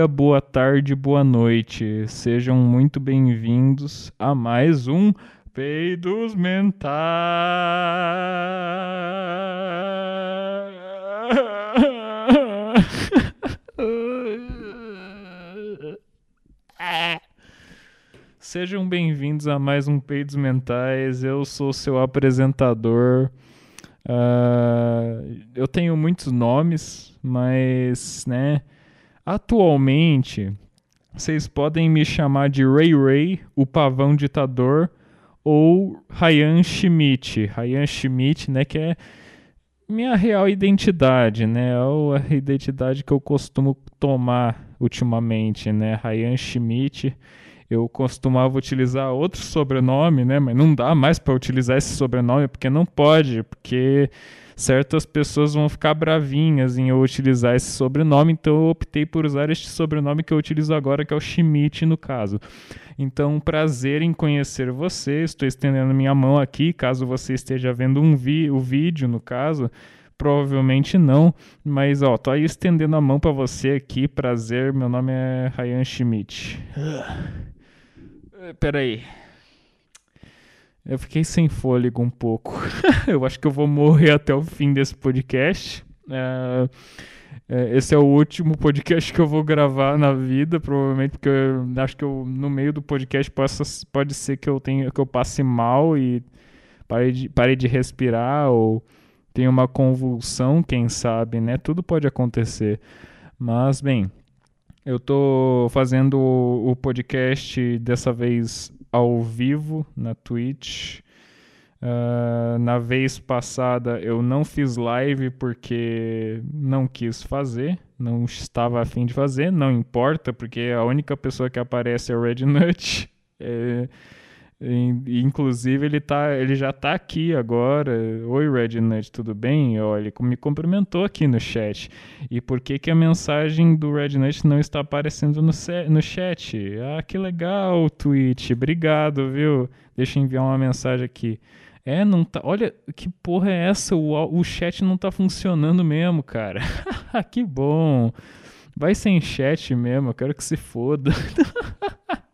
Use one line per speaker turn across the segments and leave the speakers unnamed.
dia, boa tarde, boa noite. Sejam muito bem-vindos a mais um Peidos Mentais. Sejam bem-vindos a mais um Peidos Mentais. Eu sou seu apresentador. Uh, eu tenho muitos nomes, mas, né, atualmente vocês podem me chamar de Ray Ray, o pavão ditador, ou Ryan Schmidt. Ryan Schmidt, né, que é minha real identidade, né, ou a identidade que eu costumo tomar ultimamente, né, Ryan Schmidt eu costumava utilizar outro sobrenome, né? Mas não dá mais para utilizar esse sobrenome porque não pode, porque certas pessoas vão ficar bravinhas em eu utilizar esse sobrenome, então eu optei por usar este sobrenome que eu utilizo agora, que é o Schmidt no caso. Então, prazer em conhecer você. Estou estendendo minha mão aqui, caso você esteja vendo um vi o vídeo, no caso. Provavelmente não, mas ó, tô aí estendendo a mão para você aqui. Prazer, meu nome é Ryan Schmidt. Eh, peraí. Eu fiquei sem fôlego um pouco. eu acho que eu vou morrer até o fim desse podcast. Uh, esse é o último podcast que eu vou gravar na vida, provavelmente, porque eu acho que eu, no meio do podcast possa, pode ser que eu tenha que eu passe mal e pare de, pare de respirar ou tenha uma convulsão, quem sabe, né? Tudo pode acontecer. Mas, bem, eu tô fazendo o podcast dessa vez ao vivo na Twitch. Uh, na vez passada eu não fiz live porque não quis fazer, não estava afim de fazer, não importa, porque a única pessoa que aparece é o Red Nut. É, Inclusive, ele, tá, ele já está aqui agora. Oi, Rednut, tudo bem? Olha, ele me cumprimentou aqui no chat. E por que, que a mensagem do Rednut não está aparecendo no, no chat? Ah, que legal, Twitch. Obrigado, viu? Deixa eu enviar uma mensagem aqui. É, não tá. Olha, que porra é essa? O, o chat não tá funcionando mesmo, cara. que bom. Vai sem chat mesmo, eu quero que se foda.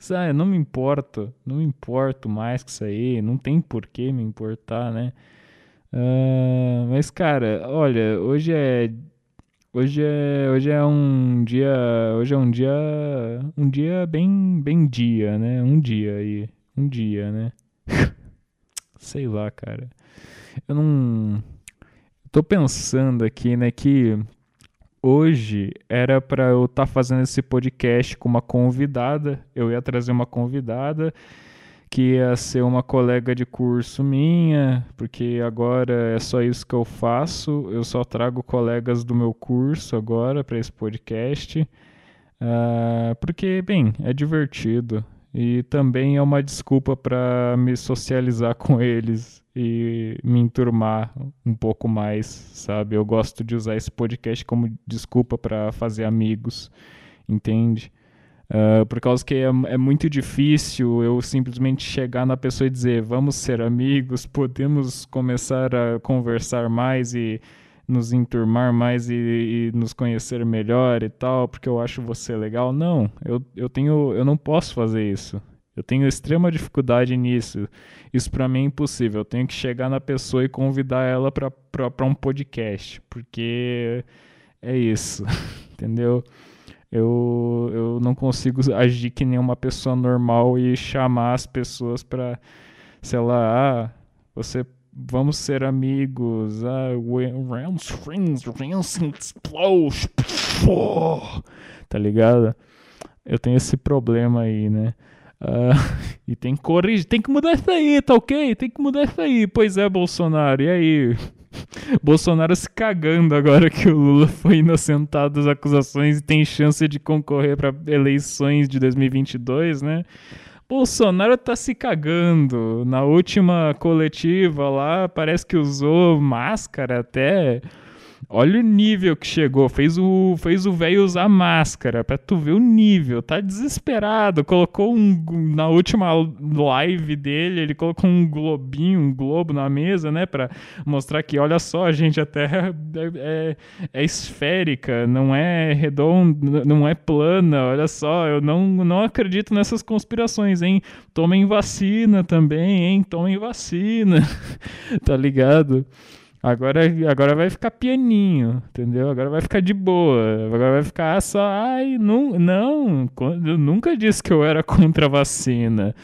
Sabe, não me importo, não me importo mais que isso aí, não tem por que me importar, né? Uh, mas, cara, olha, hoje é. Hoje é, hoje é um dia. Hoje é um dia. Um dia bem, bem dia, né? Um dia aí. Um dia, né? Sei lá, cara. Eu não. Tô pensando aqui, né, que hoje era para eu estar tá fazendo esse podcast com uma convidada. Eu ia trazer uma convidada que ia ser uma colega de curso minha, porque agora é só isso que eu faço. Eu só trago colegas do meu curso agora para esse podcast. Uh, porque, bem, é divertido. E também é uma desculpa para me socializar com eles e me enturmar um pouco mais, sabe? Eu gosto de usar esse podcast como desculpa para fazer amigos, entende? Uh, por causa que é, é, muito difícil eu simplesmente chegar na pessoa e dizer vamos ser amigos, podemos começar a conversar mais e nos enturmar mais e, e, nos conhecer melhor e tal, porque eu acho você legal. Não, eu, eu tenho, eu não posso fazer isso. Eu tenho extrema dificuldade nisso. Isso para mim é impossível. Eu tenho que chegar na pessoa e convidar ela para um podcast, porque é isso, entendeu? Eu, eu não consigo agir que nem uma pessoa normal e chamar as pessoas para, sei lá, ah, você vamos ser amigos, ah, round strings, explode, tá ligado? Eu tenho esse problema aí, né? Uh, e tem que corrigir, tem que mudar isso aí, tá ok? Tem que mudar isso aí. Pois é, Bolsonaro, e aí? Bolsonaro se cagando agora que o Lula foi inocentado das acusações e tem chance de concorrer para eleições de 2022, né? Bolsonaro tá se cagando. Na última coletiva lá, parece que usou máscara até. Olha o nível que chegou. Fez o fez o velho usar máscara pra tu ver o nível. Tá desesperado. Colocou um na última live dele, ele colocou um globinho, um globo na mesa, né, para mostrar que olha só, gente, a Terra é, é, é esférica, não é redonda, não é plana. Olha só, eu não não acredito nessas conspirações, hein? Tomem vacina também, hein? Tomem vacina. tá ligado? Agora, agora vai ficar pianinho, entendeu? Agora vai ficar de boa. Agora vai ficar só. Ai, não, não. Eu nunca disse que eu era contra a vacina.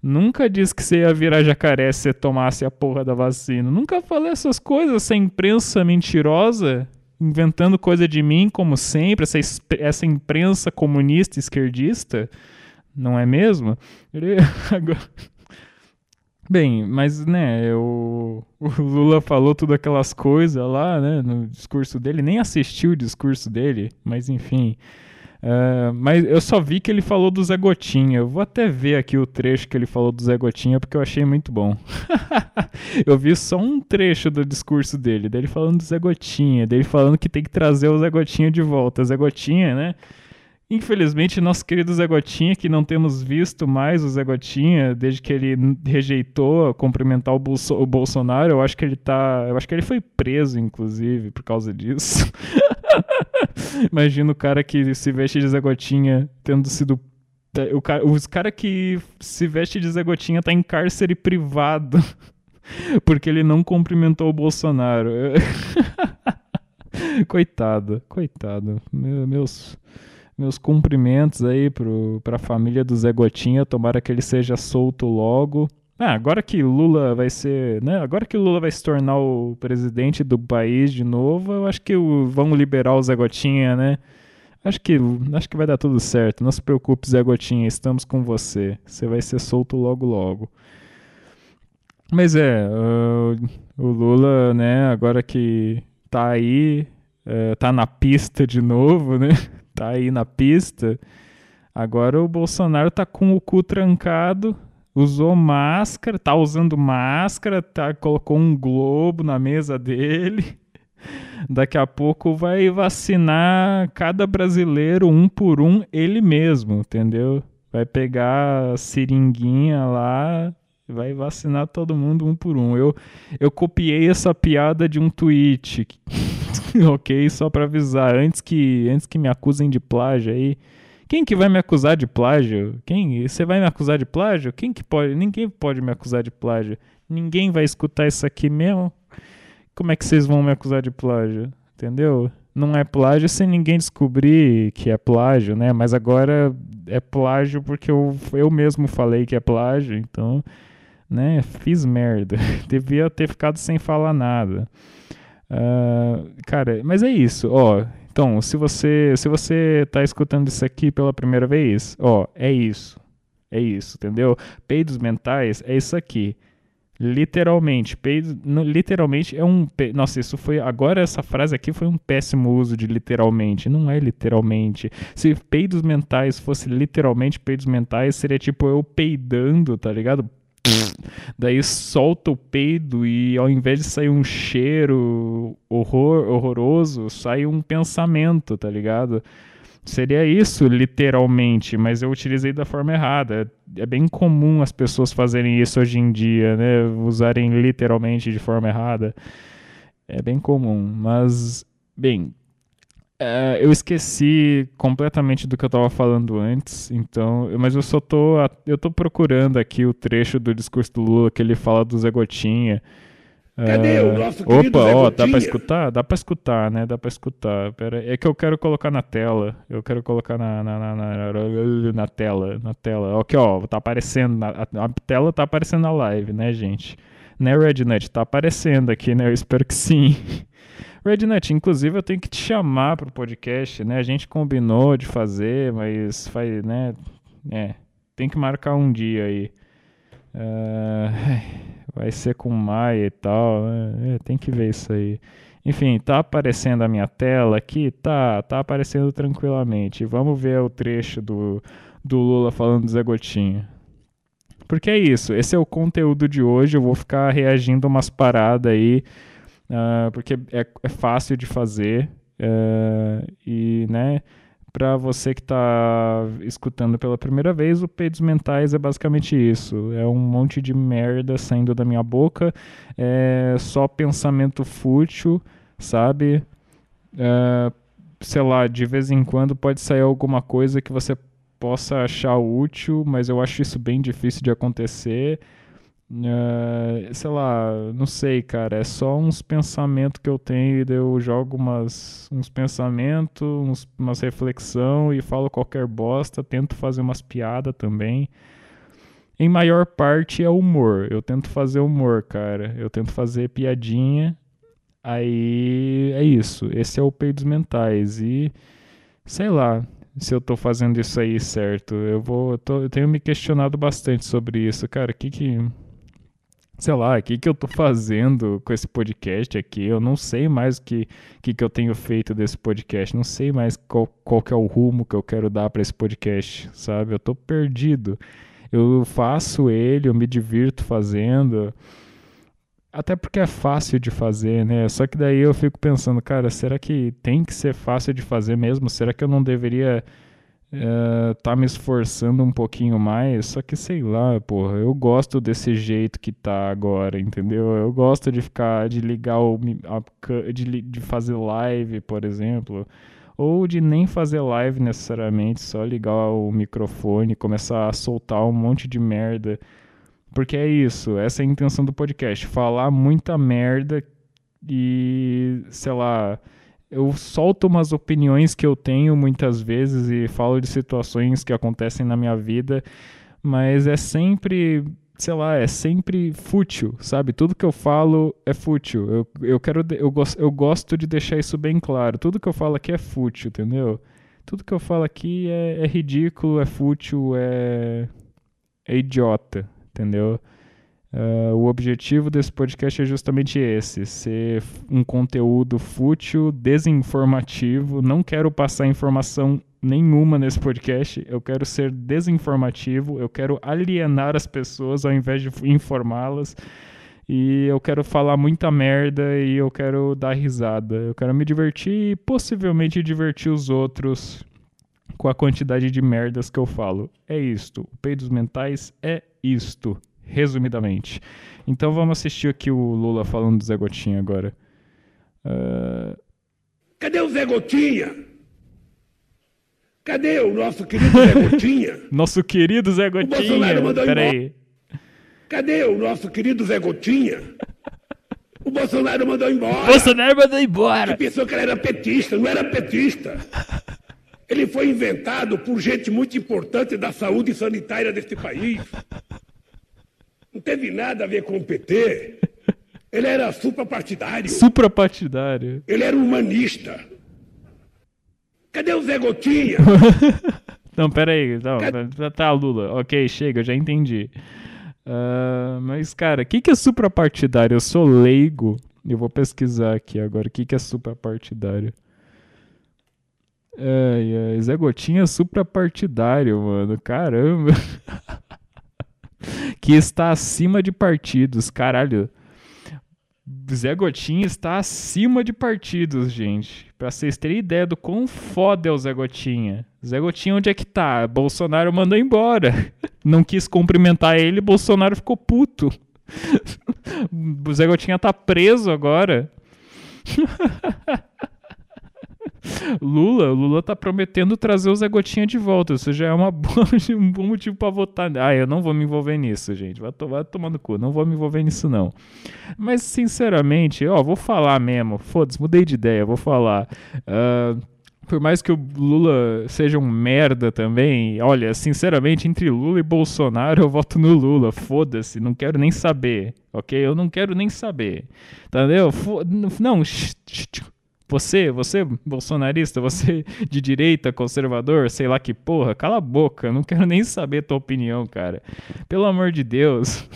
Nunca disse que você ia virar jacaré se você tomasse a porra da vacina. Nunca falei essas coisas, essa imprensa mentirosa, inventando coisa de mim, como sempre, essa, essa imprensa comunista esquerdista. Não é mesmo? Agora. Bem, mas, né, o, o Lula falou tudo aquelas coisas lá, né, no discurso dele, nem assisti o discurso dele, mas enfim. Uh, mas eu só vi que ele falou do Zé Gotinha. Eu vou até ver aqui o trecho que ele falou do Zé Gotinha, porque eu achei muito bom. eu vi só um trecho do discurso dele, dele falando do Zé Gotinha, dele falando que tem que trazer o Zé Gotinha de volta. Zé Gotinha, né? Infelizmente, nosso querido Zé Gotinha, que não temos visto mais o Zé Gotinha desde que ele rejeitou cumprimentar o, Bolso o Bolsonaro, eu acho que ele tá. Eu acho que ele foi preso, inclusive, por causa disso. Imagina o cara que se veste de Zé Gotinha tendo sido. O cara, os caras que se veste de Zé Gotinha tá em cárcere privado porque ele não cumprimentou o Bolsonaro. coitado, coitado. Meu, meus meus cumprimentos aí para a família do Zé Gotinha, tomara que ele seja solto logo. Ah, agora que Lula vai ser, né? Agora que Lula vai se tornar o presidente do país de novo, eu acho que o, vão liberar o Zé Gotinha, né? Acho que, acho que vai dar tudo certo. Não se preocupe, Zé Gotinha, estamos com você. Você vai ser solto logo logo. Mas é, o, o Lula, né, agora que tá aí, é, tá na pista de novo, né? tá aí na pista. Agora o Bolsonaro tá com o cu trancado, usou máscara, tá usando máscara, tá, colocou um globo na mesa dele. Daqui a pouco vai vacinar cada brasileiro um por um ele mesmo, entendeu? Vai pegar a seringuinha lá, vai vacinar todo mundo um por um. Eu, eu copiei essa piada de um tweet. ok? Só para avisar, antes que, antes que me acusem de plágio aí. Quem que vai me acusar de plágio? Quem? Você vai me acusar de plágio? Quem que pode? Ninguém pode me acusar de plágio. Ninguém vai escutar isso aqui mesmo. Como é que vocês vão me acusar de plágio? Entendeu? Não é plágio sem ninguém descobrir que é plágio, né? Mas agora é plágio porque eu, eu mesmo falei que é plágio, então, né? Fiz merda. Devia ter ficado sem falar nada. Uh, cara, mas é isso, ó. Então, se você se você tá escutando isso aqui pela primeira vez, ó, é isso. É isso, entendeu? Peidos mentais é isso aqui. Literalmente, peidos, literalmente é um, nossa, isso foi agora essa frase aqui foi um péssimo uso de literalmente, não é literalmente. Se peidos mentais fosse literalmente peidos mentais, seria tipo eu peidando, tá ligado? Daí solta o peido e ao invés de sair um cheiro horror, horroroso, sai um pensamento, tá ligado? Seria isso, literalmente, mas eu utilizei da forma errada. É bem comum as pessoas fazerem isso hoje em dia, né? Usarem literalmente de forma errada. É bem comum, mas, bem, é, eu esqueci completamente do que eu estava falando antes, então, mas eu só tô, eu tô procurando aqui o trecho do discurso do Lula que ele fala do Zé Gotinha.
Cadê o nosso
Opa, Zé ó, dá para escutar? Dá para escutar, né? Dá para escutar. Pera, é que eu quero colocar na tela. Eu quero colocar na, na, na, na, na tela, na tela. Aqui, ó, tá aparecendo, a, a tela tá aparecendo na live, né, gente? Né, Rednet? Tá aparecendo aqui, né? Eu espero que sim. Rednet, inclusive eu tenho que te chamar pro podcast, né? A gente combinou de fazer, mas faz, né? É, tem que marcar um dia aí. Uh, vai ser com Maia e tal, né? é, tem que ver isso aí. Enfim, tá aparecendo a minha tela aqui? Tá, tá aparecendo tranquilamente. Vamos ver o trecho do, do Lula falando do Zé Gotinha. Porque é isso, esse é o conteúdo de hoje. Eu vou ficar reagindo umas paradas aí uh, porque é, é, fácil de fazer uh, e, né, para você que está escutando pela primeira vez, o Peidos Mentais é basicamente isso. É um monte de merda saindo da minha boca, é só pensamento fútil, sabe? Uh, sei lá, de vez em quando pode sair alguma coisa que você possa achar útil, mas eu acho isso bem difícil de acontecer. Uh, sei lá, não sei, cara. É só uns pensamentos que eu tenho e eu jogo umas, uns pensamentos, uns, umas reflexão e falo qualquer bosta. Tento fazer umas piadas também. Em maior parte é humor. Eu tento fazer humor, cara. Eu tento fazer piadinha Aí é isso. Esse é o peidos mentais. E sei lá se eu tô fazendo isso aí certo. Eu vou. Eu, tô, eu tenho me questionado bastante sobre isso. Cara, o que que. Sei lá, o que, que eu tô fazendo com esse podcast aqui? Eu não sei mais o que, que, que eu tenho feito desse podcast. Não sei mais qual, qual que é o rumo que eu quero dar para esse podcast, sabe? Eu tô perdido. Eu faço ele, eu me divirto fazendo. Até porque é fácil de fazer, né? Só que daí eu fico pensando, cara, será que tem que ser fácil de fazer mesmo? Será que eu não deveria uh, tá me esforçando um pouquinho mais? Só que sei lá, porra, eu gosto desse jeito que tá agora, entendeu? Eu gosto de ficar, de ligar o. A, de, de fazer live, por exemplo. Ou de nem fazer live necessariamente, só ligar o microfone, começar a soltar um monte de merda porque é isso, essa é a intenção do podcast, falar muita merda e, sei lá, eu solto umas opiniões que eu tenho muitas vezes e falo de situações que acontecem na minha vida, mas é sempre, sei lá, é sempre fútil, sabe? Tudo que eu falo é fútil. Eu, eu quero, eu, gosto, eu gosto de deixar isso bem claro. Tudo que eu falo aqui é fútil, entendeu? Tudo que eu falo aqui é, é ridículo, é fútil, é, é idiota, entendeu? Uh, o objetivo desse podcast é justamente esse: ser um conteúdo fútil, desinformativo. Não quero passar informação nenhuma nesse podcast. Eu quero ser desinformativo. Eu quero alienar as pessoas ao invés de informá-las. E eu quero falar muita merda e eu quero dar risada. Eu quero me divertir e possivelmente divertir os outros com a quantidade de merdas que eu falo. É isto. O Peidos Mentais é isto, resumidamente. Então vamos assistir aqui o Lula falando do Zé Gotinha agora. Uh...
Cadê o Zé Gotinha? Cadê o nosso querido Zé Gotinha?
nosso querido Zé Gotinha. O Bolsonaro mandou
Peraí. Cadê o nosso querido Zé Gotinha? O Bolsonaro mandou embora.
Bolsonaro mandou embora.
Ele pensou que ele era petista, não era petista. Ele foi inventado por gente muito importante da saúde sanitária deste país. Não teve nada a ver com o PT. Ele era suprapartidário.
Suprapartidário.
Ele era humanista. Cadê o Zé Gotinha?
não, peraí. Não, Cadê? Tá, Lula. Ok, chega, já entendi. Uh, mas, cara, o que, que é suprapartidário? Eu sou leigo. Eu vou pesquisar aqui agora. O que, que é suprapartidário? Ai, ai, Zé Gotinha suprapartidário, mano. Caramba. que está acima de partidos, caralho. Zé Gotinha está acima de partidos, gente. Pra vocês terem ideia do quão foda é o Zé Gotinha. Zé Gotinha, onde é que tá? Bolsonaro mandou embora. Não quis cumprimentar ele, Bolsonaro ficou puto. o Zé Gotinha tá preso agora. Lula, Lula tá prometendo trazer o Zé Gotinha de volta. Isso já é uma boa, um bom motivo para votar. Ah, eu não vou me envolver nisso, gente. Vai, to vai tomando cu. Não vou me envolver nisso, não. Mas, sinceramente, ó, vou falar mesmo. Foda-se, mudei de ideia, vou falar. Uh, por mais que o Lula seja um merda também, olha, sinceramente, entre Lula e Bolsonaro, eu voto no Lula. Foda-se, não quero nem saber, ok? Eu não quero nem saber, entendeu? Não, você, você bolsonarista, você de direita, conservador, sei lá que porra, cala a boca, não quero nem saber tua opinião, cara. Pelo amor de Deus.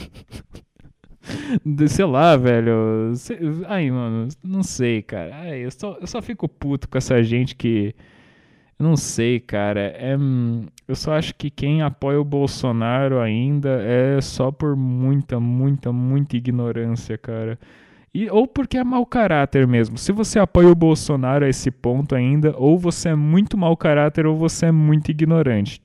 sei lá, velho. Ai, mano, não sei, cara. Ai, eu, só, eu só fico puto com essa gente que. Não sei, cara. É, eu só acho que quem apoia o Bolsonaro ainda é só por muita, muita, muita ignorância, cara. E, ou porque é mau caráter mesmo. Se você apoia o Bolsonaro a esse ponto ainda, ou você é muito mau caráter ou você é muito ignorante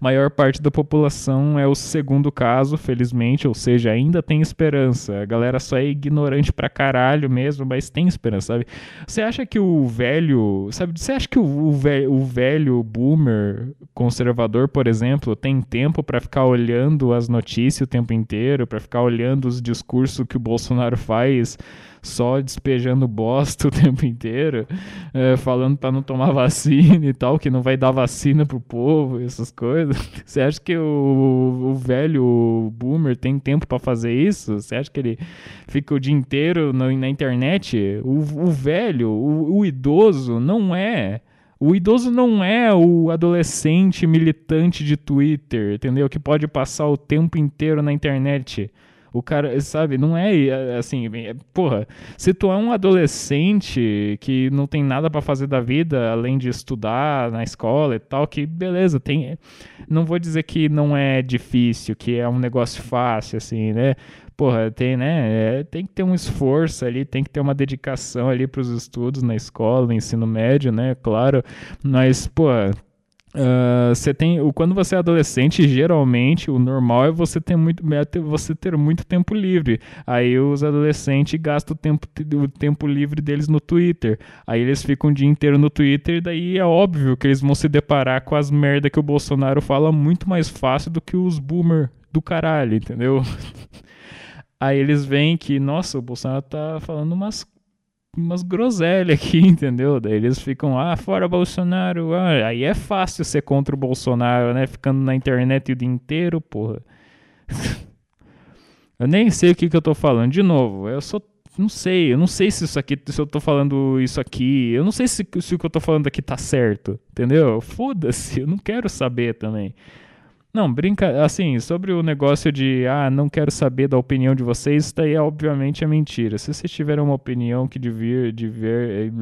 maior parte da população é o segundo caso, felizmente, ou seja, ainda tem esperança. A galera só é ignorante pra caralho mesmo, mas tem esperança, sabe? Você acha que o velho, sabe, você acha que o, velho, o velho boomer conservador, por exemplo, tem tempo para ficar olhando as notícias o tempo inteiro, para ficar olhando os discursos que o Bolsonaro faz? Só despejando bosta o tempo inteiro, é, falando para não tomar vacina e tal, que não vai dar vacina pro povo, essas coisas. Você acha que o, o velho boomer tem tempo para fazer isso? Você acha que ele fica o dia inteiro na, na internet? O, o velho, o, o idoso, não é. O idoso não é o adolescente militante de Twitter, entendeu? Que pode passar o tempo inteiro na internet. O cara, sabe, não é, é assim, é, porra, se tu é um adolescente que não tem nada para fazer da vida além de estudar na escola e tal, que beleza, tem, não vou dizer que não é difícil, que é um negócio fácil assim, né? Porra, tem, né? É, tem que ter um esforço ali, tem que ter uma dedicação ali para os estudos na escola, no ensino médio, né? Claro, mas, porra Uh, você tem quando você é adolescente geralmente o normal é você ter muito é você ter muito tempo livre. Aí os adolescentes gastam o tempo o tempo livre deles no Twitter. Aí eles ficam o dia inteiro no Twitter e daí é óbvio que eles vão se deparar com as merda que o Bolsonaro fala muito mais fácil do que os boomer do caralho entendeu? Aí eles veem que nossa o Bolsonaro tá falando umas umas groselhas aqui, entendeu? Daí eles ficam, ah, fora Bolsonaro. Ah, aí é fácil ser contra o Bolsonaro, né? Ficando na internet o dia inteiro, porra. eu nem sei o que, que eu tô falando. De novo, eu só não sei, eu não sei se isso aqui, se eu tô falando isso aqui, eu não sei se, se o que eu tô falando aqui tá certo, entendeu? Foda-se, eu não quero saber também. Não, brinca, assim, sobre o negócio de, ah, não quero saber da opinião de vocês, isso daí é obviamente é mentira. Se vocês tiverem uma opinião que diver, diver,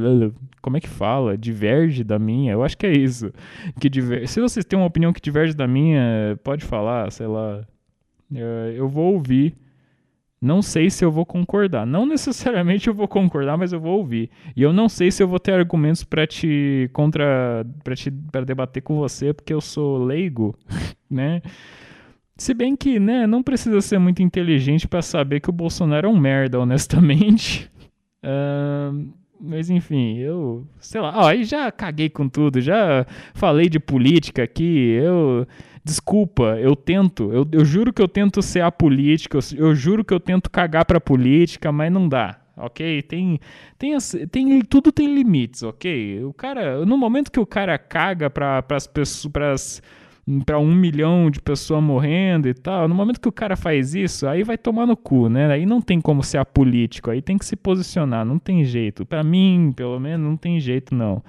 como é que fala? Diverge da minha, eu acho que é isso. Que diver, se vocês têm uma opinião que diverge da minha, pode falar, sei lá. Eh, eu vou ouvir não sei se eu vou concordar. Não necessariamente eu vou concordar, mas eu vou ouvir. E eu não sei se eu vou ter argumentos para te contra para te para debater com você, porque eu sou leigo, né? Se bem que, né, não precisa ser muito inteligente para saber que o Bolsonaro é um merda, honestamente. Uh, mas enfim, eu, sei lá, ó, aí já caguei com tudo, já falei de política aqui, eu Desculpa, eu tento, eu, eu juro que eu tento ser apolítico, eu, eu juro que eu tento cagar pra política, mas não dá, ok? Tem, tem, tem, tudo tem limites, ok? O cara, no momento que o cara caga para as pessoas, para um milhão de pessoas morrendo e tal, no momento que o cara faz isso, aí vai tomar no cu, né? Aí não tem como ser apolítico, aí tem que se posicionar, não tem jeito. Para mim, pelo menos, não tem jeito não.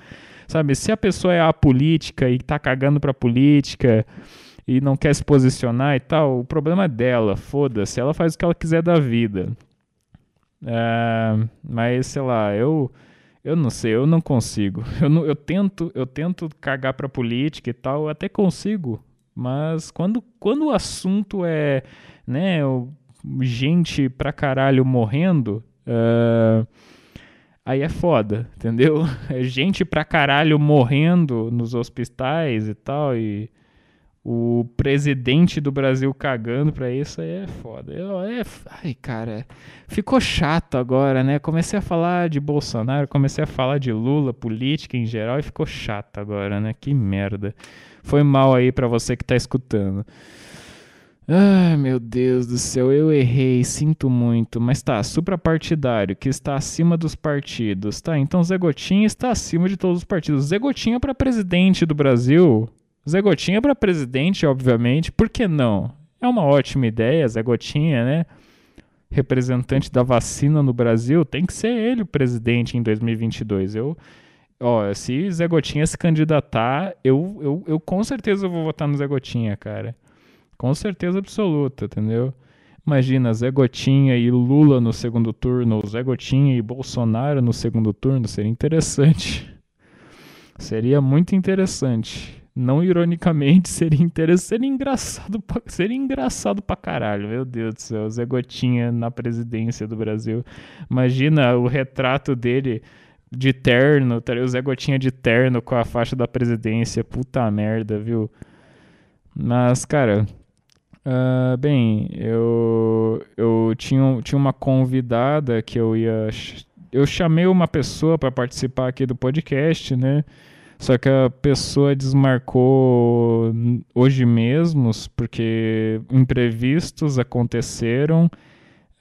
Sabe, se a pessoa é apolítica e tá cagando pra política, e não quer se posicionar e tal, o problema é dela, foda-se, ela faz o que ela quiser da vida. É, mas sei lá, eu eu não sei, eu não consigo. Eu, não, eu tento, eu tento cagar pra política e tal, eu até consigo, mas quando, quando o assunto é, né, gente pra caralho morrendo, uh, aí é foda, entendeu? É gente pra caralho morrendo nos hospitais e tal, e o presidente do Brasil cagando pra isso aí é foda. Eu, é, ai, cara, ficou chato agora, né? Comecei a falar de Bolsonaro, comecei a falar de Lula, política em geral, e ficou chato agora, né? Que merda. Foi mal aí pra você que tá escutando. Ai, meu Deus do céu, eu errei, sinto muito. Mas tá, suprapartidário, que está acima dos partidos. Tá, então Zé Gotinha está acima de todos os partidos. Zé Gotinha para presidente do Brasil Zé Gotinha para presidente, obviamente, por que não? É uma ótima ideia, Zé Gotinha, né? Representante da vacina no Brasil, tem que ser ele o presidente em 2022. Eu, ó, se Zé Gotinha se candidatar, eu, eu, eu com certeza vou votar no Zé Gotinha, cara. Com certeza absoluta, entendeu? Imagina Zé Gotinha e Lula no segundo turno, Zé Gotinha e Bolsonaro no segundo turno, seria interessante. Seria muito interessante. Não ironicamente, seria interessante, seria engraçado, pra, seria engraçado pra caralho, meu Deus do céu, Zé Gotinha na presidência do Brasil. Imagina o retrato dele de terno, tá o Zé Gotinha de terno com a faixa da presidência, puta merda, viu? Mas, cara, uh, bem, eu, eu tinha, tinha uma convidada que eu ia. Eu chamei uma pessoa para participar aqui do podcast, né? Só que a pessoa desmarcou hoje mesmo, porque imprevistos aconteceram.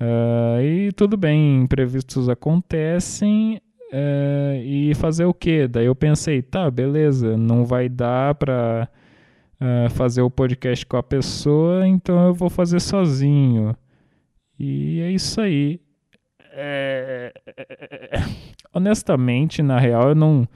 Uh, e tudo bem, imprevistos acontecem. Uh, e fazer o quê? Daí eu pensei, tá, beleza, não vai dar pra uh, fazer o podcast com a pessoa, então eu vou fazer sozinho. E é isso aí. É... Honestamente, na real, eu não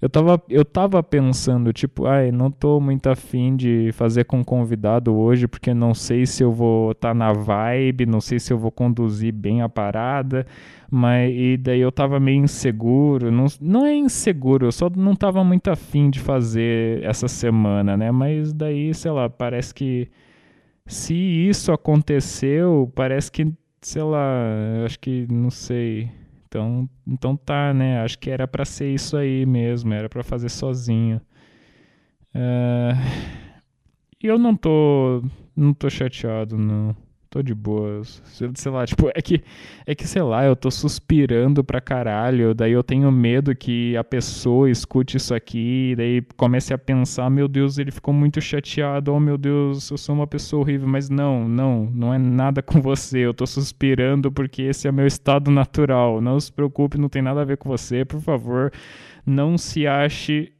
eu tava, eu tava pensando, tipo, ai, não tô muito afim de fazer com convidado hoje, porque não sei se eu vou estar tá na vibe, não sei se eu vou conduzir bem a parada, mas e daí eu tava meio inseguro, não, não é inseguro, eu só não tava muito afim de fazer essa semana, né? Mas daí, sei lá, parece que se isso aconteceu, parece que, sei lá, acho que, não sei então, então tá, né? Acho que era para ser isso aí mesmo, era para fazer sozinho. Uh, e eu não tô, não tô chateado, não tô de boas. Sei lá, tipo, é que, é que, sei lá, eu tô suspirando pra caralho, daí eu tenho medo que a pessoa escute isso aqui, daí comece a pensar, meu Deus, ele ficou muito chateado, oh meu Deus, eu sou uma pessoa horrível, mas não, não, não é nada com você, eu tô suspirando porque esse é meu estado natural, não se preocupe, não tem nada a ver com você, por favor, não se ache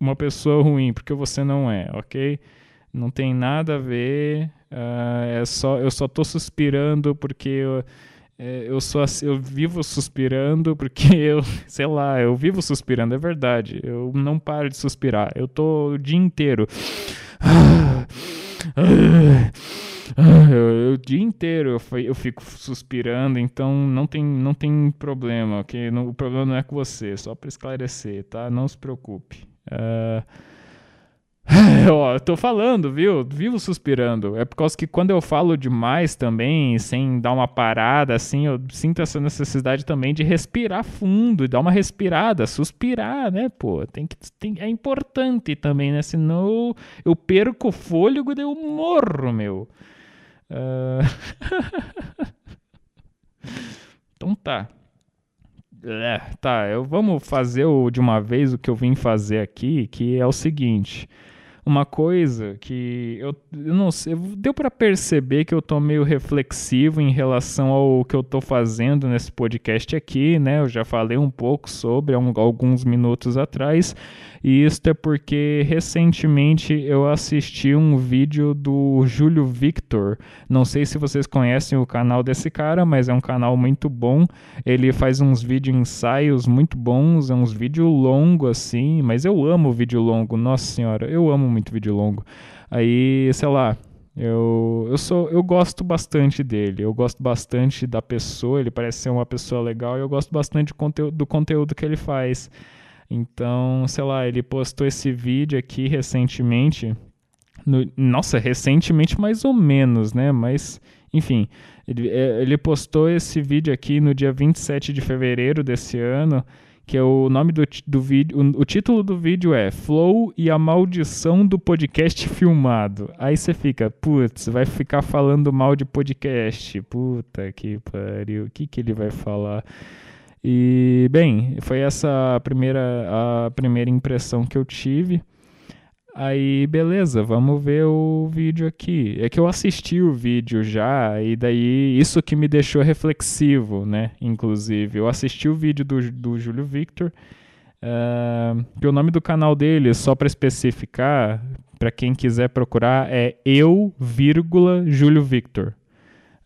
uma pessoa ruim, porque você não é, ok? Não tem nada a ver, Uh, é só, eu só tô suspirando porque eu, é, eu, sou, eu vivo suspirando porque eu, sei lá, eu vivo suspirando, é verdade. Eu não paro de suspirar. Eu tô o dia inteiro. Eu, eu, o dia inteiro eu, eu fico suspirando, então não tem, não tem problema, ok? Não, o problema não é com você, só para esclarecer, tá? Não se preocupe. Uh, Ó, eu tô falando, viu? Vivo suspirando. É por causa que quando eu falo demais também, sem dar uma parada, assim, eu sinto essa necessidade também de respirar fundo e dar uma respirada, suspirar, né, pô? Tem que, tem, é importante também, né? Senão eu perco o fôlego e eu morro, meu. Uh... então tá. É, tá, eu, vamos fazer o, de uma vez o que eu vim fazer aqui, que é o seguinte uma coisa que eu, eu não sei, deu para perceber que eu tô meio reflexivo em relação ao que eu tô fazendo nesse podcast aqui, né? Eu já falei um pouco sobre há um, alguns minutos atrás, e isso é porque recentemente eu assisti um vídeo do Júlio Victor. Não sei se vocês conhecem o canal desse cara, mas é um canal muito bom. Ele faz uns vídeo ensaios muito bons, é uns vídeos longos assim, mas eu amo vídeo longo, nossa senhora, eu amo muito vídeo longo. Aí, sei lá, eu, eu, sou, eu gosto bastante dele, eu gosto bastante da pessoa, ele parece ser uma pessoa legal e eu gosto bastante do conteúdo, do conteúdo que ele faz. Então, sei lá, ele postou esse vídeo aqui recentemente. No, nossa, recentemente mais ou menos, né? Mas, enfim, ele, é, ele postou esse vídeo aqui no dia 27 de fevereiro desse ano, que é o nome do, do vídeo. O, o, título do vídeo é Flow e a maldição do podcast filmado. Aí você fica, putz, vai ficar falando mal de podcast. Puta que pariu. O que, que ele vai falar? E, bem, foi essa a primeira, a primeira impressão que eu tive. Aí, beleza, vamos ver o vídeo aqui. É que eu assisti o vídeo já, e daí isso que me deixou reflexivo, né? Inclusive, eu assisti o vídeo do, do Júlio Victor. Uh, que o nome do canal dele, só para especificar, para quem quiser procurar, é eu, vírgula, Júlio Victor.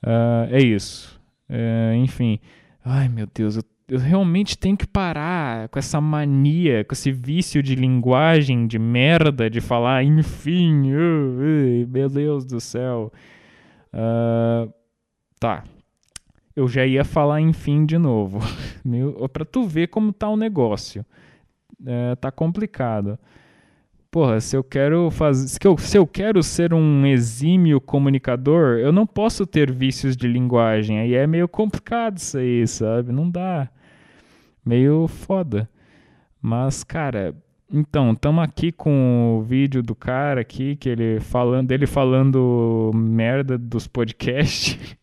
Uh, é isso. Uh, enfim. Ai, meu Deus, eu eu realmente tenho que parar com essa mania, com esse vício de linguagem de merda, de falar enfim, uh, uh, meu Deus do céu. Uh, tá. Eu já ia falar enfim de novo. Pra tu ver como tá o negócio. Uh, tá complicado. porra, se eu quero fazer, se eu, se eu quero ser um exímio comunicador, eu não posso ter vícios de linguagem. Aí é meio complicado isso aí, sabe? Não dá. Meio foda. Mas, cara, então, estamos aqui com o vídeo do cara aqui, que ele falando, dele falando merda dos podcasts.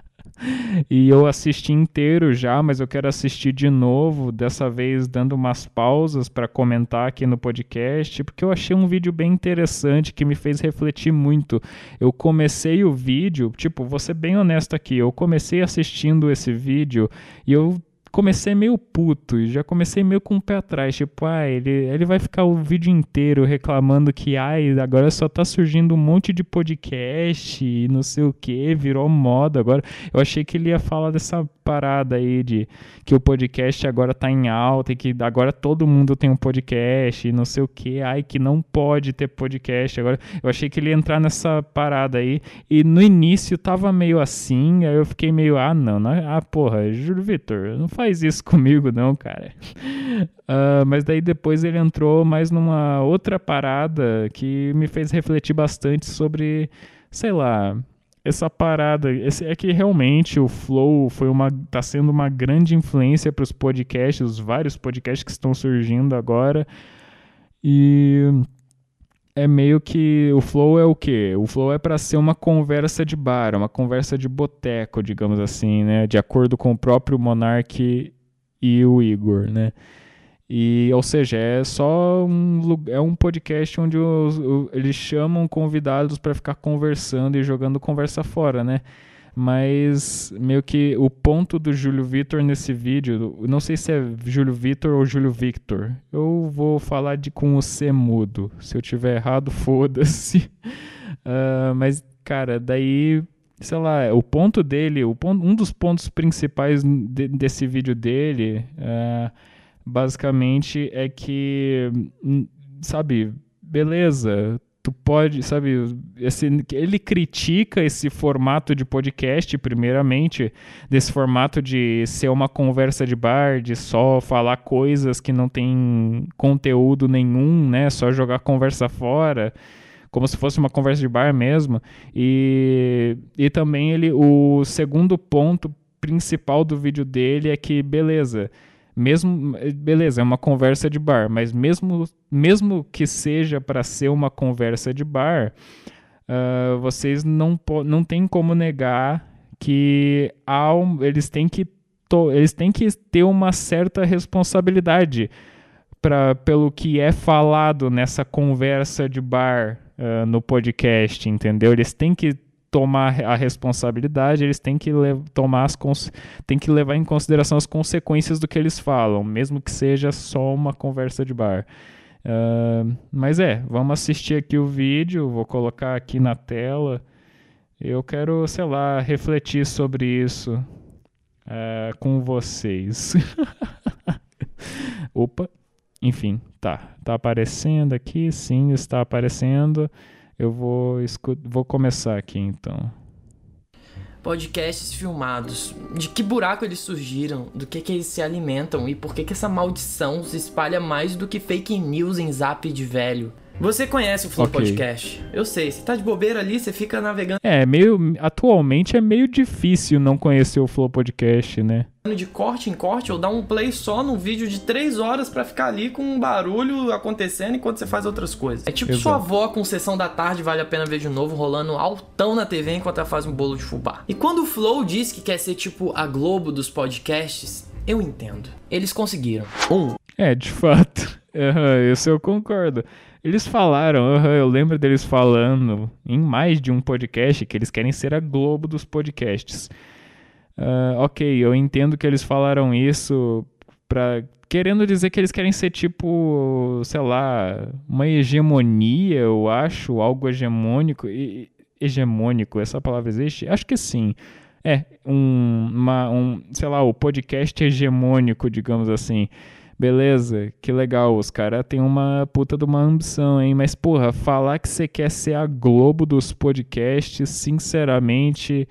e eu assisti inteiro já, mas eu quero assistir de novo, dessa vez dando umas pausas para comentar aqui no podcast, porque eu achei um vídeo bem interessante que me fez refletir muito. Eu comecei o vídeo, tipo, vou ser bem honesto aqui, eu comecei assistindo esse vídeo e eu comecei meio puto já comecei meio com o pé atrás. Tipo, ah, ele, ele vai ficar o vídeo inteiro reclamando que, ai, agora só tá surgindo um monte de podcast e não sei o que, virou moda. Agora, eu achei que ele ia falar dessa parada aí de que o podcast agora tá em alta e que agora todo mundo tem um podcast e não sei o que, ai, que não pode ter podcast. Agora, eu achei que ele ia entrar nessa parada aí e no início tava meio assim, aí eu fiquei meio, ah, não, não ah, porra, Júlio Vitor, não faz isso comigo não, cara. Uh, mas daí depois ele entrou mais numa outra parada que me fez refletir bastante sobre, sei lá, essa parada. Esse, é que realmente o Flow foi uma, tá sendo uma grande influência para os podcasts, os vários podcasts que estão surgindo agora. E é meio que o flow é o quê? O flow é para ser uma conversa de bar, uma conversa de boteco, digamos assim, né? De acordo com o próprio Monark e o Igor, né? E, ou seja, é só um, é um podcast onde os, eles chamam convidados para ficar conversando e jogando conversa fora, né? Mas meio que o ponto do Júlio Vitor nesse vídeo, não sei se é Júlio Vitor ou Júlio Victor. Eu vou falar de com o C mudo. Se eu tiver errado, foda-se. Uh, mas, cara, daí sei lá, o ponto dele, o ponto, um dos pontos principais de, desse vídeo dele, uh, basicamente é que, hum, sabe, beleza, tu pode, sabe, esse, ele critica esse formato de podcast, primeiramente, desse formato de ser uma conversa de bar, de só falar coisas que não tem conteúdo nenhum, né, só jogar conversa fora, como se fosse uma conversa de bar mesmo. E, e também ele, o segundo ponto principal do vídeo dele é que, beleza, mesmo beleza, é uma conversa de bar, mas mesmo mesmo que seja para ser uma conversa de bar, uh, vocês não não tem como negar que há um, eles têm que eles têm que ter uma certa responsabilidade para pelo que é falado nessa conversa de bar uh, no podcast, entendeu? Eles têm que tomar a responsabilidade, eles têm que, tomar as têm que levar em consideração as consequências do que eles falam, mesmo que seja só uma conversa de bar. Uh, mas é, vamos assistir aqui o vídeo, vou colocar aqui na tela. Eu quero, sei lá, refletir sobre isso uh, com vocês. Opa, enfim, tá. Tá aparecendo aqui, sim, está aparecendo. Eu vou, vou começar aqui então.
Podcasts filmados. De que buraco eles surgiram? Do que, que eles se alimentam? E por que, que essa maldição se espalha mais do que fake news em zap de velho? Você conhece o Flow okay. Podcast? Eu sei, você tá de bobeira ali, você fica navegando.
É, meio. Atualmente é meio difícil não conhecer o Flow Podcast, né?
De corte em corte, ou dar um play só num vídeo de 3 horas para ficar ali com um barulho acontecendo enquanto você faz outras coisas. É tipo Exato. sua avó com sessão da tarde, vale a pena ver de novo, rolando altão na TV enquanto ela faz um bolo de fubá. E quando o Flow diz que quer ser tipo a Globo dos podcasts, eu entendo. Eles conseguiram. Um.
É, de fato. Uhum, isso eu concordo. Eles falaram, eu lembro deles falando em mais de um podcast que eles querem ser a Globo dos podcasts. Uh, ok, eu entendo que eles falaram isso para querendo dizer que eles querem ser tipo, sei lá, uma hegemonia, eu acho, algo hegemônico. E, hegemônico, essa palavra existe? Acho que sim. É, um, uma, um, sei lá, o podcast hegemônico, digamos assim. Beleza, que legal, os caras têm uma puta de uma ambição, hein? Mas, porra, falar que você quer ser a Globo dos podcasts, sinceramente,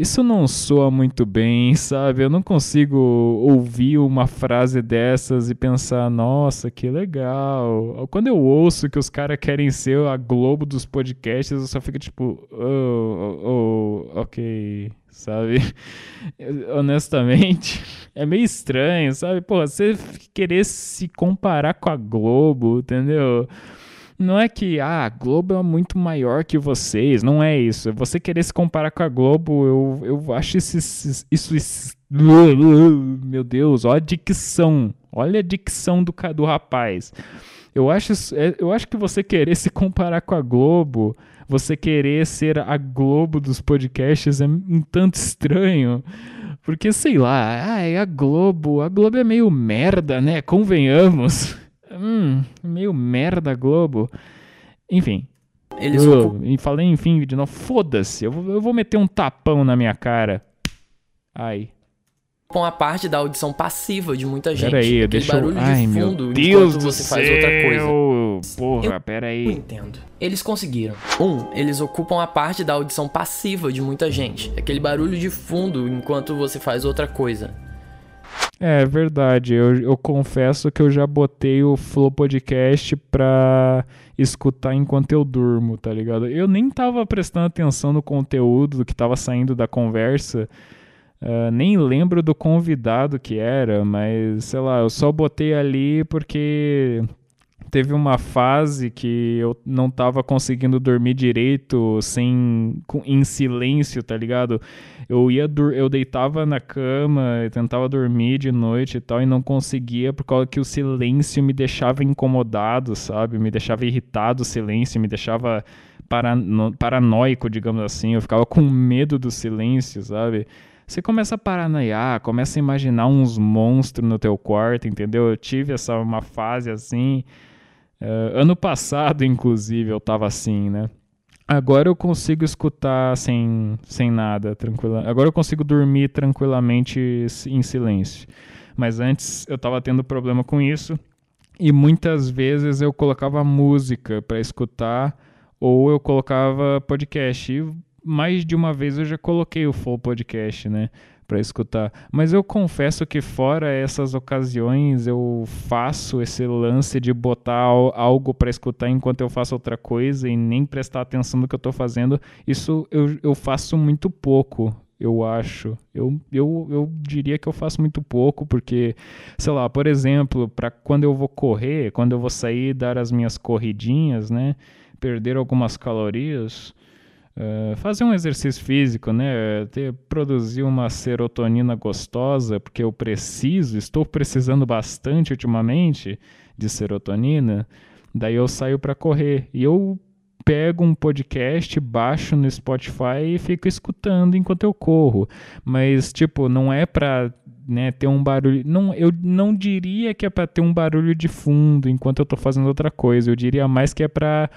isso não soa muito bem, sabe? Eu não consigo ouvir uma frase dessas e pensar, nossa, que legal. Quando eu ouço que os caras querem ser a Globo dos podcasts, eu só fico tipo, oh, oh, oh ok, sabe? Honestamente, é meio estranho, sabe? Pô, você querer se comparar com a Globo, entendeu? Não é que ah, a Globo é muito maior que vocês, não é isso. Você querer se comparar com a Globo, eu, eu acho isso, isso, isso Meu Deus, olha a dicção. Olha a dicção do, do rapaz. Eu acho, é, eu acho que você querer se comparar com a Globo, você querer ser a Globo dos podcasts é um tanto estranho. Porque, sei lá, ah, é a Globo. A Globo é meio merda, né? Convenhamos. Hum, meio merda Globo. Enfim. Eles eu, vão... falei enfim de novo. Foda-se, eu, eu vou meter um tapão na minha cara. Ai
com a parte da audição passiva de muita gente.
Peraí, deixa
barulho
eu... Ai,
de fundo
meu Deus
enquanto você
céu.
faz outra coisa.
Porra, peraí.
Eu entendo. Eles conseguiram. Um, eles ocupam a parte da audição passiva de muita gente. Aquele barulho de fundo enquanto você faz outra coisa.
É verdade, eu, eu confesso que eu já botei o Flow Podcast pra escutar enquanto eu durmo, tá ligado? Eu nem tava prestando atenção no conteúdo que tava saindo da conversa, uh, nem lembro do convidado que era, mas sei lá, eu só botei ali porque teve uma fase que eu não tava conseguindo dormir direito sem em silêncio, tá ligado? Eu ia eu deitava na cama, e tentava dormir de noite e tal e não conseguia por causa que o silêncio me deixava incomodado, sabe? Me deixava irritado o silêncio, me deixava parano, paranoico, digamos assim. Eu ficava com medo do silêncio, sabe? Você começa a paranoiar, começa a imaginar uns monstros no teu quarto, entendeu? Eu tive essa uma fase assim. Uh, ano passado, inclusive, eu tava assim, né? Agora eu consigo escutar sem, sem nada, tranquila. Agora eu consigo dormir tranquilamente em silêncio. Mas antes eu tava tendo problema com isso e muitas vezes eu colocava música para escutar ou eu colocava podcast. E mais de uma vez eu já coloquei o full podcast, né? Para escutar. Mas eu confesso que fora essas ocasiões eu faço esse lance de botar algo para escutar enquanto eu faço outra coisa e nem prestar atenção no que eu estou fazendo. Isso eu, eu faço muito pouco eu acho. Eu, eu, eu diria que eu faço muito pouco, porque, sei lá, por exemplo, para quando eu vou correr, quando eu vou sair dar as minhas corridinhas, né? Perder algumas calorias, Uh, fazer um exercício físico, né? Ter, produzir uma serotonina gostosa, porque eu preciso, estou precisando bastante ultimamente de serotonina. Daí eu saio para correr e eu pego um podcast, baixo no Spotify e fico escutando enquanto eu corro. Mas tipo, não é para né, ter um barulho. Não, eu não diria que é para ter um barulho de fundo enquanto eu estou fazendo outra coisa. Eu diria mais que é para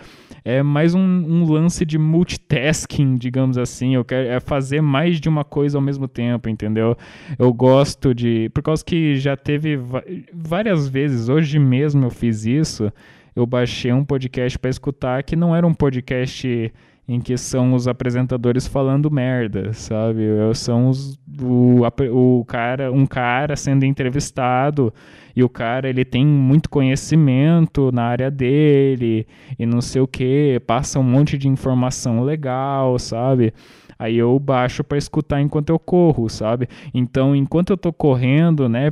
é mais um, um, lance de multitasking, digamos assim. Eu quero é fazer mais de uma coisa ao mesmo tempo, entendeu? Eu gosto de, por causa que já teve várias vezes. Hoje mesmo eu fiz isso. Eu baixei um podcast para escutar que não era um podcast em que são os apresentadores falando merda, sabe? São os, o, o cara, um cara sendo entrevistado e o cara ele tem muito conhecimento na área dele e não sei o que, passa um monte de informação legal, sabe? Aí eu baixo para escutar enquanto eu corro, sabe? Então, enquanto eu tô correndo, né,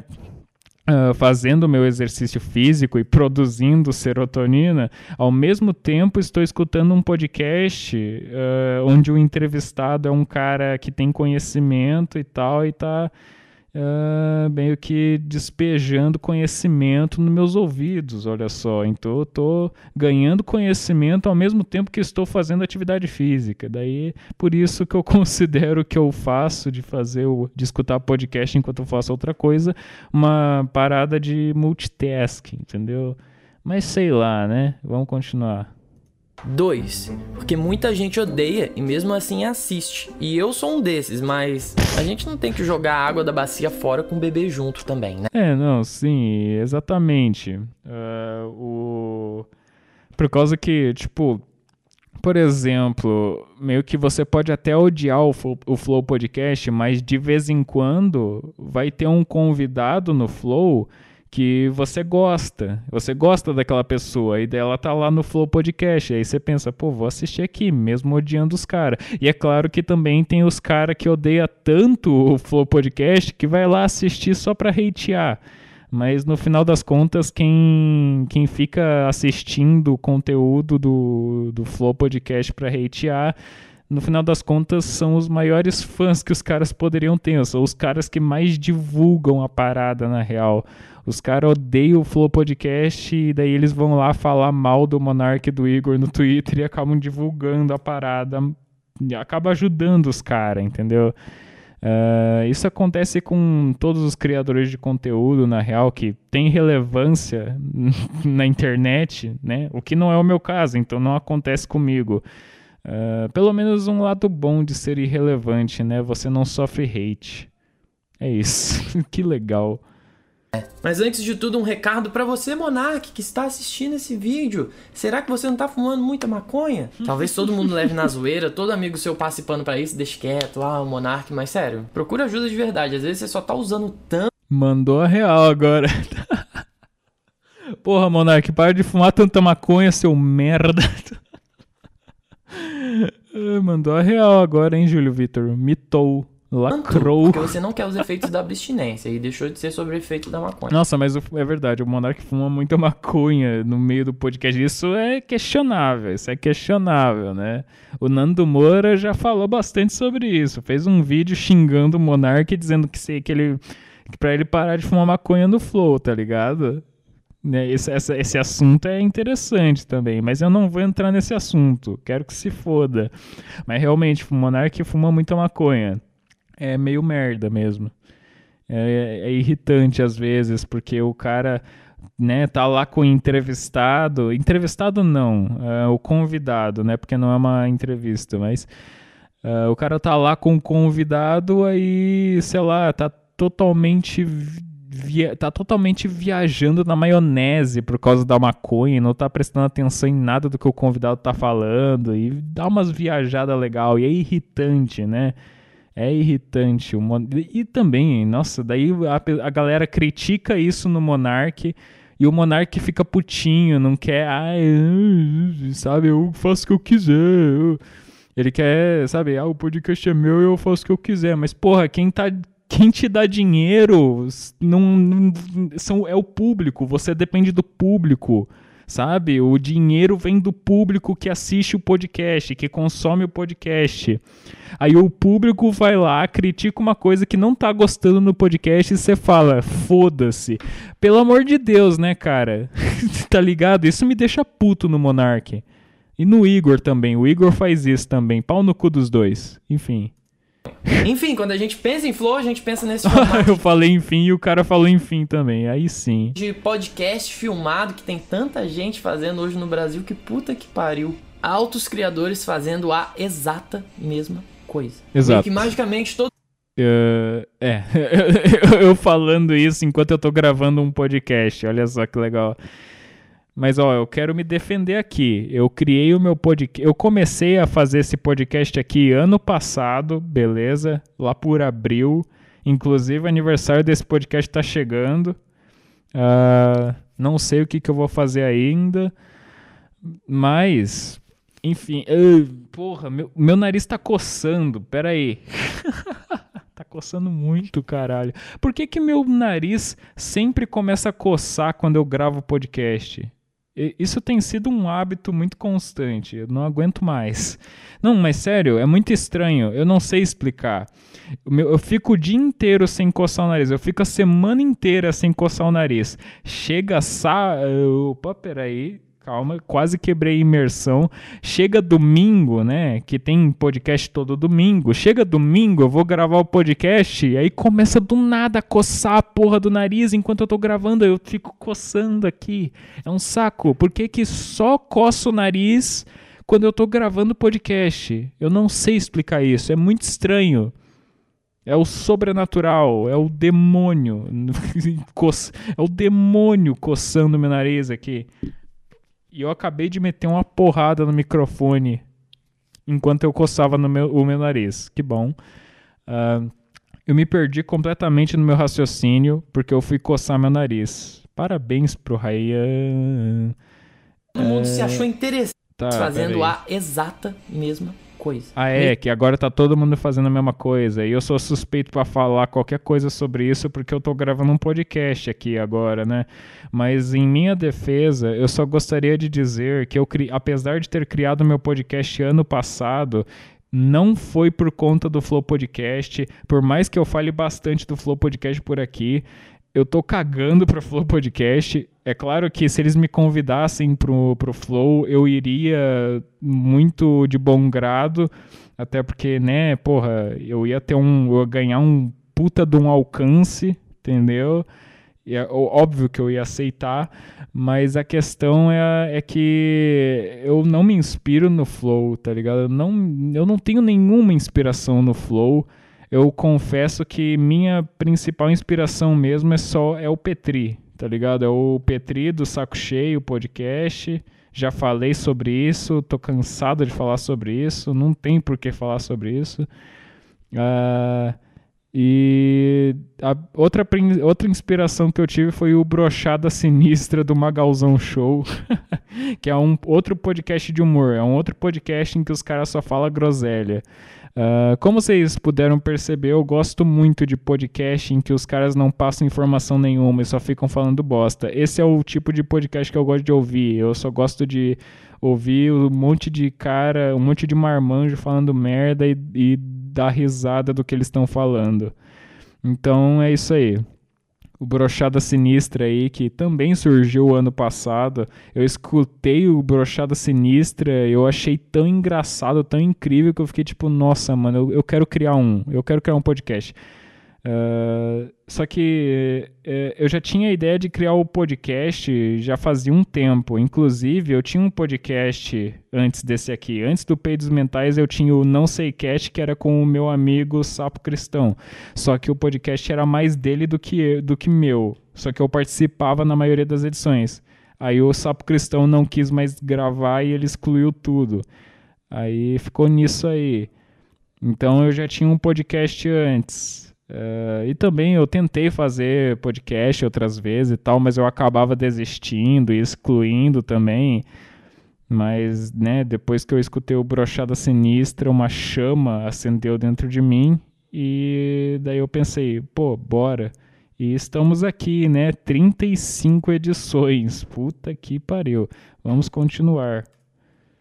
Uh, fazendo meu exercício físico e produzindo serotonina, ao mesmo tempo estou escutando um podcast uh, onde o entrevistado é um cara que tem conhecimento e tal, e está uh, meio que despejando conhecimento nos meus ouvidos, olha só. Então eu estou ganhando conhecimento ao mesmo tempo que estou fazendo atividade física. Daí por isso que eu considero que eu faço de fazer de escutar podcast enquanto eu faço outra coisa, uma parada de multitasking, entendeu? Mas sei lá, né? Vamos continuar.
2. Porque muita gente odeia e mesmo assim assiste. E eu sou um desses, mas a gente não tem que jogar a água da bacia fora com o bebê junto também, né?
É, não, sim, exatamente. Uh, o... Por causa que, tipo, por exemplo, meio que você pode até odiar o, o Flow Podcast, mas de vez em quando vai ter um convidado no Flow que você gosta, você gosta daquela pessoa, e dela tá lá no Flow Podcast, aí você pensa, pô, vou assistir aqui, mesmo odiando os caras. E é claro que também tem os caras que odeia tanto o Flow Podcast que vai lá assistir só pra hatear. Mas no final das contas, quem, quem fica assistindo o conteúdo do, do Flow Podcast pra hatear no final das contas, são os maiores fãs que os caras poderiam ter. São os caras que mais divulgam a parada, na real. Os caras odeiam o Flow Podcast e daí eles vão lá falar mal do Monark e do Igor no Twitter e acabam divulgando a parada. E acaba ajudando os caras, entendeu? Uh, isso acontece com todos os criadores de conteúdo, na real, que tem relevância na internet, né? O que não é o meu caso, então não acontece comigo. Uh, pelo menos um lado bom de ser irrelevante, né? Você não sofre hate. É isso. que legal.
Mas antes de tudo, um recado para você, Monark, que está assistindo esse vídeo. Será que você não tá fumando muita maconha? Talvez todo mundo leve na zoeira, todo amigo seu passe pano pra isso, deixe quieto, ah, Monark, mas sério, procura ajuda de verdade. Às vezes você só tá usando tanto.
Mandou a real agora. Porra, Monark, para de fumar tanta maconha, seu merda. Mandou a real agora, hein, Júlio Vitor? Mitou. Lacrou.
Porque você não quer os efeitos da abstinência e deixou de ser sobre o efeito da maconha.
Nossa, mas é verdade, o Monark fuma muita maconha no meio do podcast. Isso é questionável, isso é questionável, né? O Nando Moura já falou bastante sobre isso. Fez um vídeo xingando o Monark, dizendo que, sei, que ele. Que pra ele parar de fumar maconha no Flow, tá ligado? Né, esse, esse, esse, assunto é interessante também, mas eu não vou entrar nesse assunto. Quero que se foda. Mas realmente, o Monark fuma muita maconha é meio merda mesmo. É, é, irritante às vezes, porque o cara né, tá lá com o entrevistado. Entrevistado não, é, o convidado, né? Porque não é uma entrevista, mas. É, o cara tá lá com o convidado, aí, sei lá, tá totalmente. Via, tá totalmente viajando na maionese por causa da maconha, não tá prestando atenção em nada do que o convidado tá falando e dá umas viajadas legal e é irritante, né? É irritante. O Mon... E também, nossa, daí a, a galera critica isso no Monark e o Monark fica putinho, não quer, ai, sabe, eu faço o que eu quiser. Ele quer, sabe, ah, o podcast é meu e eu faço o que eu quiser. Mas, porra, quem tá. Quem te dá dinheiro não, não são, é o público, você depende do público sabe? O dinheiro vem do público que assiste o podcast, que consome o podcast. Aí o público vai lá, critica uma coisa que não tá gostando no podcast e você fala, foda-se. Pelo amor de Deus, né, cara? tá ligado? Isso me deixa puto no Monark. E no Igor também. O Igor faz isso também. Pau no cu dos dois. Enfim.
Enfim, quando a gente pensa em flow, a gente pensa nesse
formato. eu falei enfim e o cara falou enfim também. Aí sim.
De podcast filmado que tem tanta gente fazendo hoje no Brasil que puta que pariu. Altos criadores fazendo a exata mesma coisa.
Exato. E
que magicamente todo
Uh, é, eu falando isso enquanto eu tô gravando um podcast, olha só que legal. Mas ó, eu quero me defender aqui. Eu criei o meu podcast. Eu comecei a fazer esse podcast aqui ano passado, beleza? Lá por abril. Inclusive, o aniversário desse podcast está chegando. Uh, não sei o que, que eu vou fazer ainda. Mas, enfim. Uh, porra, meu, meu nariz tá coçando. Pera aí. tá coçando muito, caralho. Por que, que meu nariz sempre começa a coçar quando eu gravo podcast? Isso tem sido um hábito muito constante. Eu não aguento mais. Não, mas sério, é muito estranho. Eu não sei explicar. Eu fico o dia inteiro sem coçar o nariz. Eu fico a semana inteira sem coçar o nariz. Chega sa... Opa, peraí calma, quase quebrei a imersão. Chega domingo, né? Que tem podcast todo domingo. Chega domingo, eu vou gravar o podcast e aí começa do nada a coçar a porra do nariz enquanto eu tô gravando. Eu fico coçando aqui. É um saco. Por que, que só coço o nariz quando eu tô gravando o podcast? Eu não sei explicar isso. É muito estranho. É o sobrenatural, é o demônio. é o demônio coçando meu nariz aqui. E eu acabei de meter uma porrada no microfone. enquanto eu coçava no meu, o meu nariz. Que bom. Uh, eu me perdi completamente no meu raciocínio porque eu fui coçar meu nariz. Parabéns pro Ryan.
Todo mundo se achou interessante tá, fazendo a exata mesma coisa.
Ah, é, que agora tá todo mundo fazendo a mesma coisa. E eu sou suspeito para falar qualquer coisa sobre isso porque eu tô gravando um podcast aqui agora, né? Mas em minha defesa, eu só gostaria de dizer que eu, apesar de ter criado meu podcast ano passado, não foi por conta do Flow Podcast, por mais que eu fale bastante do Flow Podcast por aqui, eu tô cagando pro Flow Podcast. É claro que se eles me convidassem pro, pro Flow, eu iria muito de bom grado, até porque, né, porra, eu ia ter um. Eu ia ganhar um puta de um alcance, entendeu? E é óbvio que eu ia aceitar, mas a questão é, é que eu não me inspiro no Flow, tá ligado? Eu não, eu não tenho nenhuma inspiração no Flow. Eu confesso que minha principal inspiração mesmo é só é o Petri, tá ligado? É o Petri do Saco Cheio podcast. Já falei sobre isso, tô cansado de falar sobre isso, não tem por que falar sobre isso. Uh, e outra, outra inspiração que eu tive foi o Brochada Sinistra do Magalzão Show, que é um outro podcast de humor, é um outro podcast em que os caras só falam groselha. Uh, como vocês puderam perceber, eu gosto muito de podcast em que os caras não passam informação nenhuma e só ficam falando bosta. Esse é o tipo de podcast que eu gosto de ouvir. Eu só gosto de ouvir um monte de cara, um monte de marmanjo falando merda e, e dar risada do que eles estão falando. Então é isso aí. O Brochada Sinistra aí, que também surgiu ano passado. Eu escutei o Brochada Sinistra, eu achei tão engraçado, tão incrível, que eu fiquei tipo, nossa, mano, eu, eu quero criar um. Eu quero criar um podcast. Uh, só que uh, eu já tinha a ideia de criar o podcast já fazia um tempo. Inclusive, eu tinha um podcast antes desse aqui. Antes do Peidos Mentais, eu tinha o Não Sei Cast, que era com o meu amigo Sapo Cristão. Só que o podcast era mais dele do que, do que meu. Só que eu participava na maioria das edições. Aí o Sapo Cristão não quis mais gravar e ele excluiu tudo. Aí ficou nisso aí. Então eu já tinha um podcast antes. Uh, e também eu tentei fazer podcast outras vezes e tal, mas eu acabava desistindo e excluindo também. Mas, né, depois que eu escutei o Brochada Sinistra, uma chama acendeu dentro de mim e daí eu pensei, pô, bora. E estamos aqui, né, 35 edições. Puta que pariu. Vamos continuar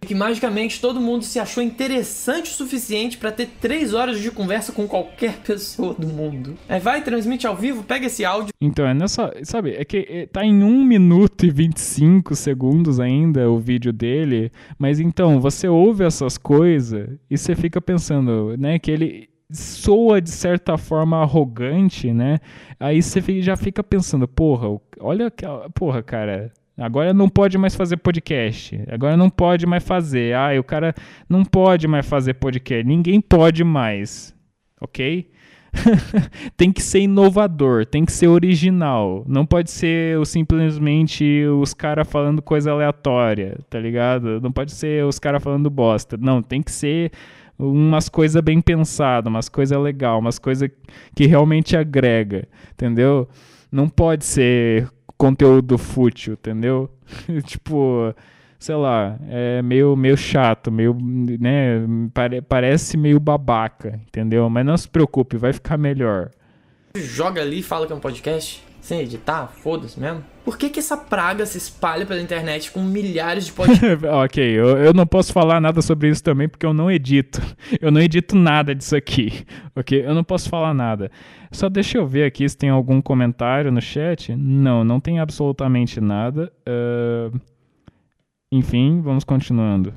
que magicamente todo mundo se achou interessante o suficiente para ter três horas de conversa com qualquer pessoa do mundo. Aí vai, transmite ao vivo, pega esse áudio.
Então, é nessa. Sabe, é que é, tá em 1 minuto e 25 segundos ainda o vídeo dele, mas então, você ouve essas coisas e você fica pensando, né, que ele soa de certa forma arrogante, né? Aí você já fica pensando, porra, olha, porra, cara, Agora não pode mais fazer podcast. Agora não pode mais fazer. Ah, o cara não pode mais fazer podcast. Ninguém pode mais. Ok? tem que ser inovador, tem que ser original. Não pode ser simplesmente os caras falando coisa aleatória, tá ligado? Não pode ser os caras falando bosta. Não, tem que ser umas coisas bem pensadas, umas coisas legais, umas coisas que realmente agrega, entendeu? Não pode ser conteúdo fútil, entendeu? tipo, sei lá, é meio, meio chato, meio, né, pare, parece meio babaca, entendeu? Mas não se preocupe, vai ficar melhor.
Joga ali e fala que é um podcast? Sem editar? Foda-se mesmo. Por que, que essa praga se espalha pela internet com milhares de podcasts?
ok, eu, eu não posso falar nada sobre isso também porque eu não edito. Eu não edito nada disso aqui, ok? Eu não posso falar nada. Só deixa eu ver aqui se tem algum comentário no chat. Não, não tem absolutamente nada. Uh... Enfim, vamos continuando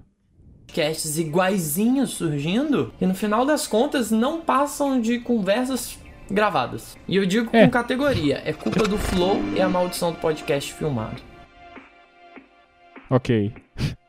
podcasts iguaizinhos surgindo e no final das contas não passam de conversas gravadas. E eu digo é. com categoria: é culpa do Flow e a maldição do podcast filmado.
Ok.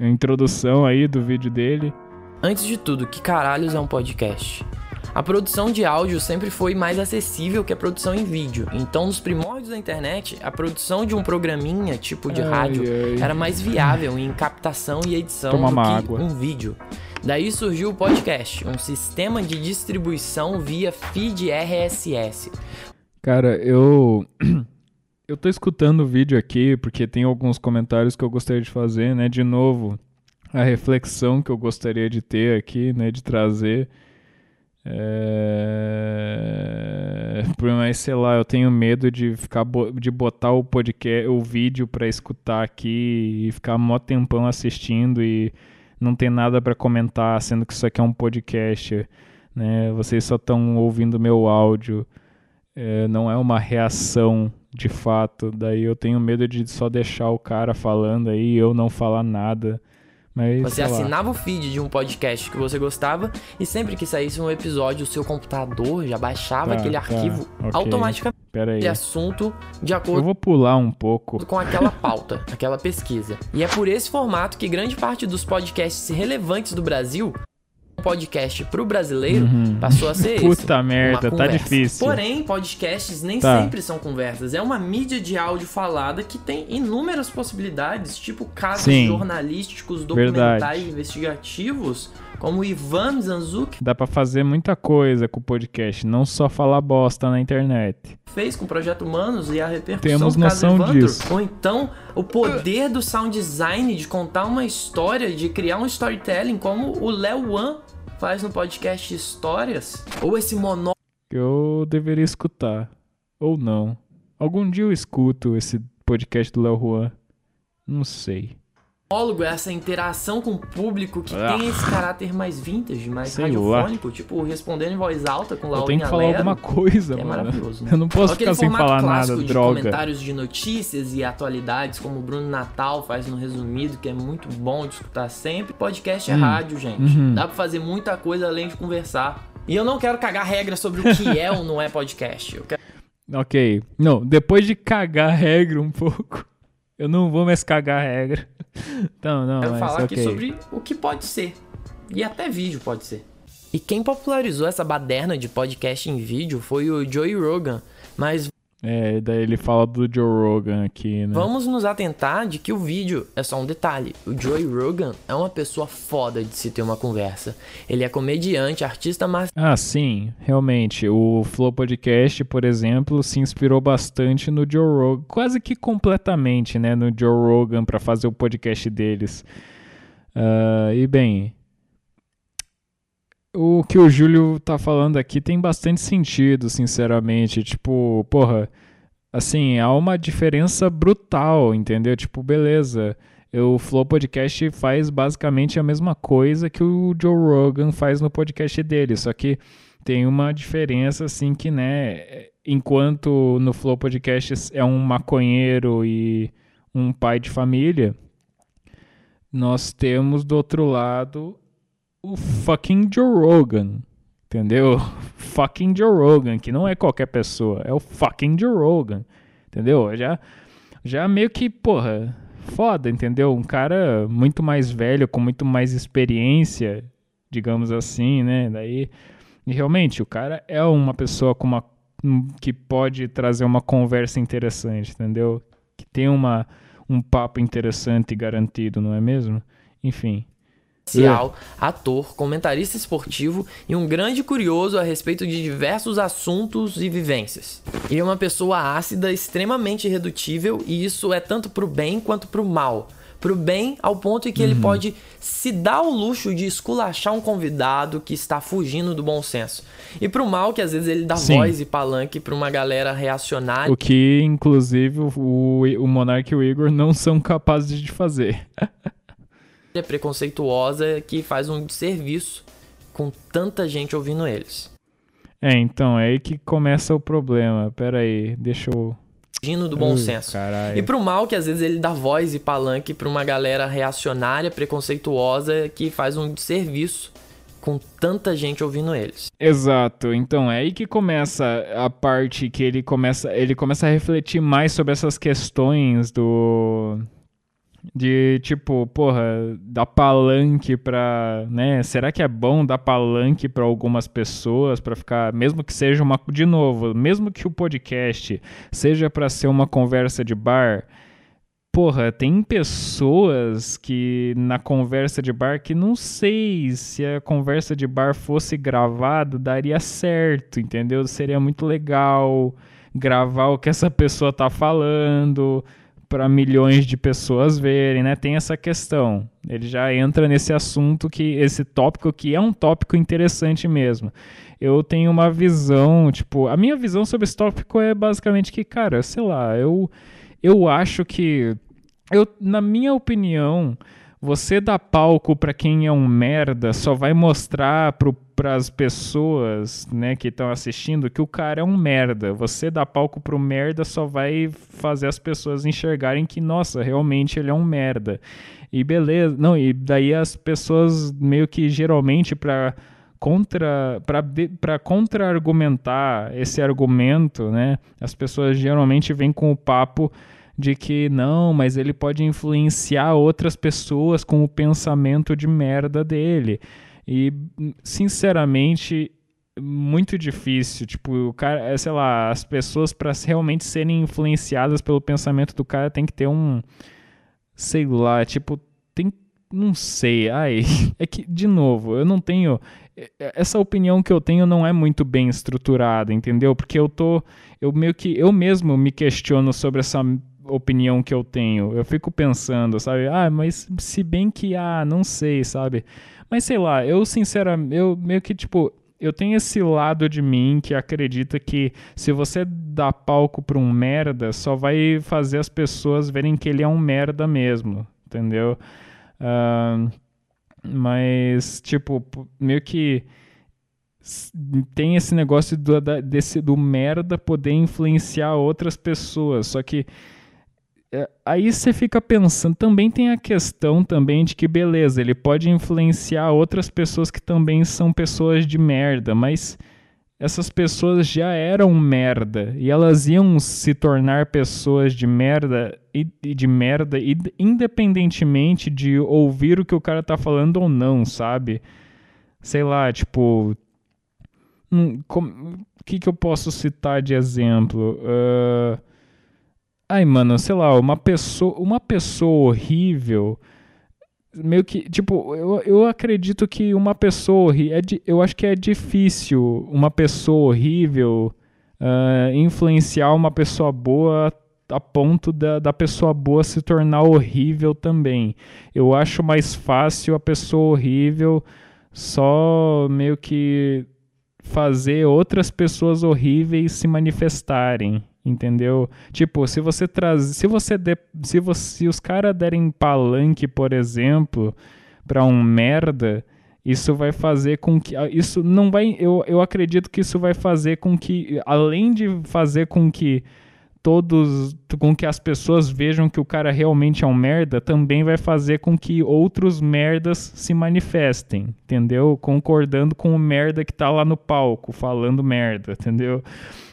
A introdução aí do vídeo dele.
Antes de tudo, que caralhos é um podcast? A produção de áudio sempre foi mais acessível que a produção em vídeo. Então, nos primórdios da internet, a produção de um programinha tipo de ai, rádio ai. era mais viável em captação e edição Toma do que água. um vídeo. Daí surgiu o podcast, um sistema de distribuição via feed RSS.
Cara, eu eu tô escutando o vídeo aqui porque tem alguns comentários que eu gostaria de fazer, né? De novo, a reflexão que eu gostaria de ter aqui, né? De trazer. É... Mas sei lá, eu tenho medo de ficar de botar o podcast, o vídeo para escutar aqui e ficar mó tempão assistindo e não ter nada para comentar, sendo que isso aqui é um podcast, né? Vocês só estão ouvindo meu áudio, é, não é uma reação de fato. Daí eu tenho medo de só deixar o cara falando aí e eu não falar nada. Mas,
você assinava o feed de um podcast que você gostava e sempre que saísse um episódio, o seu computador já baixava tá, aquele tá, arquivo okay. automaticamente de assunto de acordo.
Eu vou pular um pouco
com aquela pauta, aquela pesquisa. E é por esse formato que grande parte dos podcasts relevantes do Brasil podcast pro brasileiro uhum. passou a ser
Puta. Puta merda, tá difícil.
Porém, podcasts nem tá. sempre são conversas. É uma mídia de áudio falada que tem inúmeras possibilidades, tipo casos Sim. jornalísticos, documentais Verdade. investigativos, como Ivan Zanzuk.
Dá para fazer muita coisa com o podcast, não só falar bosta na internet.
Fez com o Projeto Humanos e a repercussão
Temos noção Evandro. disso.
Ou então, o poder do sound design de contar uma história, de criar um storytelling como o Léo Wan faz no podcast Histórias, ou esse monólogo.
Eu deveria escutar, ou não. Algum dia eu escuto esse podcast do Léo Juan. Não sei
monólogo, essa interação com o público que ah. tem esse caráter mais vintage, mais Sei radiofônico, lá. tipo respondendo em voz alta com Laurinha
Eu tenho que falar alguma coisa, é
mano. É maravilhoso. Né?
Eu não posso Aquele ficar sem falar nada,
de
droga.
comentários de notícias e atualidades, como o Bruno Natal faz no resumido, que é muito bom de escutar sempre. Podcast é hum. rádio, gente. Uhum. Dá pra fazer muita coisa além de conversar. E eu não quero cagar regra sobre o que é ou não é podcast. Eu quero...
Ok. Não, depois de cagar regra um pouco, eu não vou mais cagar regra. Então, não,
Quero
mas,
falar
okay.
aqui sobre o que pode ser. E até vídeo pode ser. E quem popularizou essa baderna de podcast em vídeo foi o Joey Rogan, mas
é, daí ele fala do Joe Rogan aqui, né?
Vamos nos atentar de que o vídeo é só um detalhe. O Joey Rogan é uma pessoa foda de se ter uma conversa. Ele é comediante, artista, mas.
Ah, sim, realmente. O Flow Podcast, por exemplo, se inspirou bastante no Joe Rogan, quase que completamente, né? No Joe Rogan para fazer o podcast deles. Uh, e bem, o que o Júlio tá falando aqui tem bastante sentido, sinceramente. Tipo, porra, assim, há uma diferença brutal, entendeu? Tipo, beleza. O Flow Podcast faz basicamente a mesma coisa que o Joe Rogan faz no podcast dele, só que tem uma diferença assim que, né, enquanto no Flow Podcast é um maconheiro e um pai de família, nós temos do outro lado o fucking Joe Rogan. Entendeu? fucking Joe Rogan, que não é qualquer pessoa, é o fucking Joe Rogan. Entendeu? Já, já meio que, porra, foda, entendeu? Um cara muito mais velho, com muito mais experiência, digamos assim, né? Daí, e realmente, o cara é uma pessoa com uma que pode trazer uma conversa interessante, entendeu? Que tem uma, um papo interessante e garantido, não é mesmo? Enfim
ator, comentarista esportivo e um grande curioso a respeito de diversos assuntos e vivências. Ele é uma pessoa ácida, extremamente irredutível e isso é tanto pro bem quanto pro mal. Pro bem, ao ponto em que uhum. ele pode se dar o luxo de esculachar um convidado que está fugindo do bom senso. E pro mal, que às vezes ele dá Sim. voz e palanque pra uma galera reacionária.
O que, inclusive, o, o Monark e o Igor não são capazes de fazer.
é preconceituosa que faz um serviço com tanta gente ouvindo eles.
É, então, é aí que começa o problema. Pera aí, deixa eu...
Fugindo do bom Ui, senso.
Caralho.
E pro mal, que às vezes ele dá voz e palanque pra uma galera reacionária, preconceituosa, que faz um serviço com tanta gente ouvindo eles.
Exato. Então é aí que começa a parte que ele começa, ele começa a refletir mais sobre essas questões do de tipo, porra, dar palanque pra, né? Será que é bom dar palanque para algumas pessoas para ficar, mesmo que seja uma de novo, mesmo que o podcast seja para ser uma conversa de bar, porra, tem pessoas que na conversa de bar que não sei se a conversa de bar fosse gravada daria certo, entendeu? Seria muito legal gravar o que essa pessoa tá falando para milhões de pessoas verem, né? Tem essa questão. Ele já entra nesse assunto que esse tópico que é um tópico interessante mesmo. Eu tenho uma visão, tipo, a minha visão sobre esse tópico é basicamente que, cara, sei lá, eu eu acho que eu, na minha opinião, você dar palco para quem é um merda só vai mostrar para as pessoas né, que estão assistindo que o cara é um merda. Você dar palco pro merda só vai fazer as pessoas enxergarem que, nossa, realmente ele é um merda. E beleza, não, e daí as pessoas meio que geralmente para contra para contra-argumentar esse argumento, né? As pessoas geralmente vêm com o papo de que não, mas ele pode influenciar outras pessoas com o pensamento de merda dele. E, sinceramente, muito difícil. Tipo, o cara, é, sei lá, as pessoas para realmente serem influenciadas pelo pensamento do cara tem que ter um. Sei lá, tipo, tem. Não sei. Ai, é que, de novo, eu não tenho. É, é, essa opinião que eu tenho não é muito bem estruturada, entendeu? Porque eu tô. Eu meio que. Eu mesmo me questiono sobre essa opinião que eu tenho. Eu fico pensando, sabe? Ah, mas se bem que, ah, não sei, sabe? Mas sei lá, eu sinceramente, eu meio que tipo, eu tenho esse lado de mim que acredita que se você dá palco pra um merda, só vai fazer as pessoas verem que ele é um merda mesmo, entendeu? Uh, mas, tipo, meio que tem esse negócio do, desse, do merda poder influenciar outras pessoas, só que aí você fica pensando, também tem a questão também de que beleza, ele pode influenciar outras pessoas que também são pessoas de merda, mas essas pessoas já eram merda e elas iam se tornar pessoas de merda e, de merda independentemente de ouvir o que o cara tá falando ou não, sabe? Sei lá, tipo, hum, o que que eu posso citar de exemplo? Uh, Ai, mano, sei lá, uma pessoa, uma pessoa horrível. Meio que, tipo, eu, eu acredito que uma pessoa horrível. É eu acho que é difícil uma pessoa horrível uh, influenciar uma pessoa boa a ponto da, da pessoa boa se tornar horrível também. Eu acho mais fácil a pessoa horrível só meio que fazer outras pessoas horríveis se manifestarem entendeu? Tipo, se você traz, se você de, se você, se os caras derem palanque, por exemplo, para um merda, isso vai fazer com que isso não vai, eu, eu acredito que isso vai fazer com que além de fazer com que todos com que as pessoas vejam que o cara realmente é um merda, também vai fazer com que outros merdas se manifestem, entendeu? Concordando com o merda que tá lá no palco, falando merda, entendeu?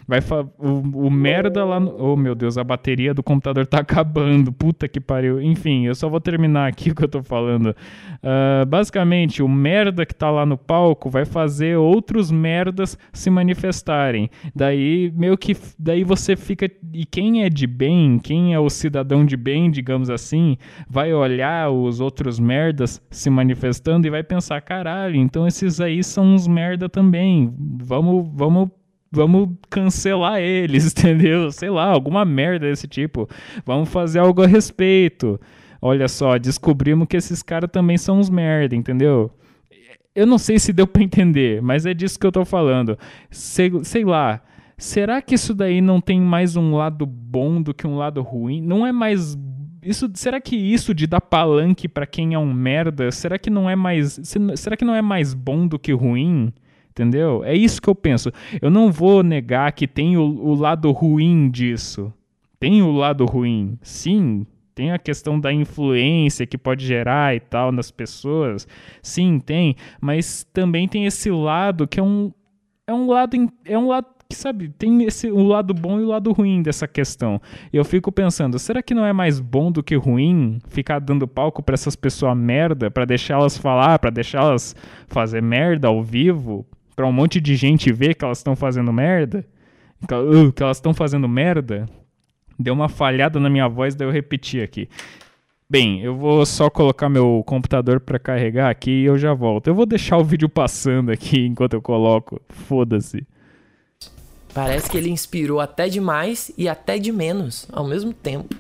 Vai o, o merda lá no... Oh, meu Deus, a bateria do computador tá acabando. Puta que pariu. Enfim, eu só vou terminar aqui o que eu tô falando. Uh, basicamente, o merda que tá lá no palco vai fazer outros merdas se manifestarem. Daí, meio que... Daí você fica... E quem é de bem, quem é o cidadão de bem, digamos assim, vai olhar os outros merdas se manifestando e vai pensar, caralho, então esses aí são uns merda também. Vamos, vamos vamos cancelar eles, entendeu? Sei lá, alguma merda desse tipo. Vamos fazer algo a respeito. Olha só, descobrimos que esses caras também são uns merda, entendeu? Eu não sei se deu para entender, mas é disso que eu tô falando. Sei, sei lá. Será que isso daí não tem mais um lado bom do que um lado ruim? Não é mais isso, será que isso de dar palanque para quem é um merda, será que não é mais, será que não é mais bom do que ruim? Entendeu? É isso que eu penso. Eu não vou negar que tem o, o lado ruim disso. Tem o lado ruim. Sim, tem a questão da influência que pode gerar e tal nas pessoas. Sim, tem. Mas também tem esse lado que é um. É um lado, é um lado que sabe, tem esse o lado bom e o lado ruim dessa questão. Eu fico pensando, será que não é mais bom do que ruim ficar dando palco para essas pessoas merda, para deixar elas falar, para deixar elas fazer merda ao vivo, para um monte de gente ver que elas estão fazendo merda? Que elas estão fazendo merda? Deu uma falhada na minha voz, daí eu repeti aqui. Bem, eu vou só colocar meu computador para carregar aqui e eu já volto. Eu vou deixar o vídeo passando aqui enquanto eu coloco. Foda-se.
Parece que ele inspirou até demais e até de menos ao mesmo tempo.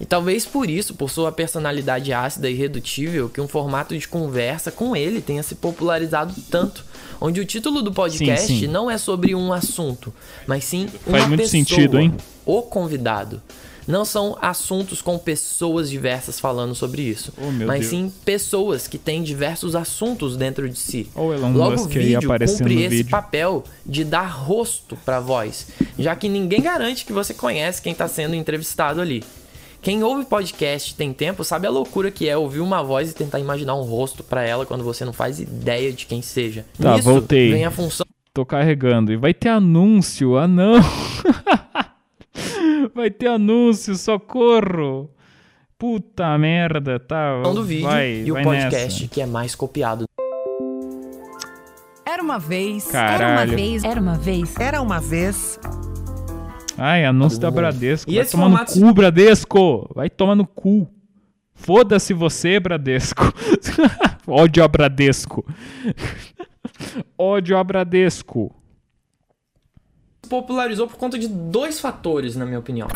E talvez por isso, por sua personalidade ácida e irredutível, que um formato de conversa com ele tenha se popularizado tanto. Onde o título do podcast sim, sim. não é sobre um assunto, mas sim uma
Faz muito
pessoa,
sentido, hein?
o convidado. Não são assuntos com pessoas diversas falando sobre isso, oh, mas Deus. sim pessoas que têm diversos assuntos dentro de si.
Oh, Elon Logo Musk o vídeo cumpre
esse
vídeo.
papel de dar rosto para voz, já que ninguém garante que você conhece quem está sendo entrevistado ali. Quem ouve podcast tem tempo sabe a loucura que é ouvir uma voz e tentar imaginar um rosto para ela quando você não faz ideia de quem seja.
Tá,
Nisso
voltei.
vem a função.
Tô carregando. E vai ter anúncio. Ah, não. Vai ter anúncio, socorro! Puta merda, tá.
do vídeo
vai,
e o podcast nessa. que é mais copiado.
Era uma vez.
Caralho.
Era uma vez. Era uma vez.
Era uma vez.
Ai, anúncio da Bradesco. E Vai tomar formato... no cu, Bradesco! Vai tomar no cu. Foda-se você, Bradesco. Ódio a Bradesco. Ódio a Bradesco
popularizou por conta de dois fatores, na minha opinião.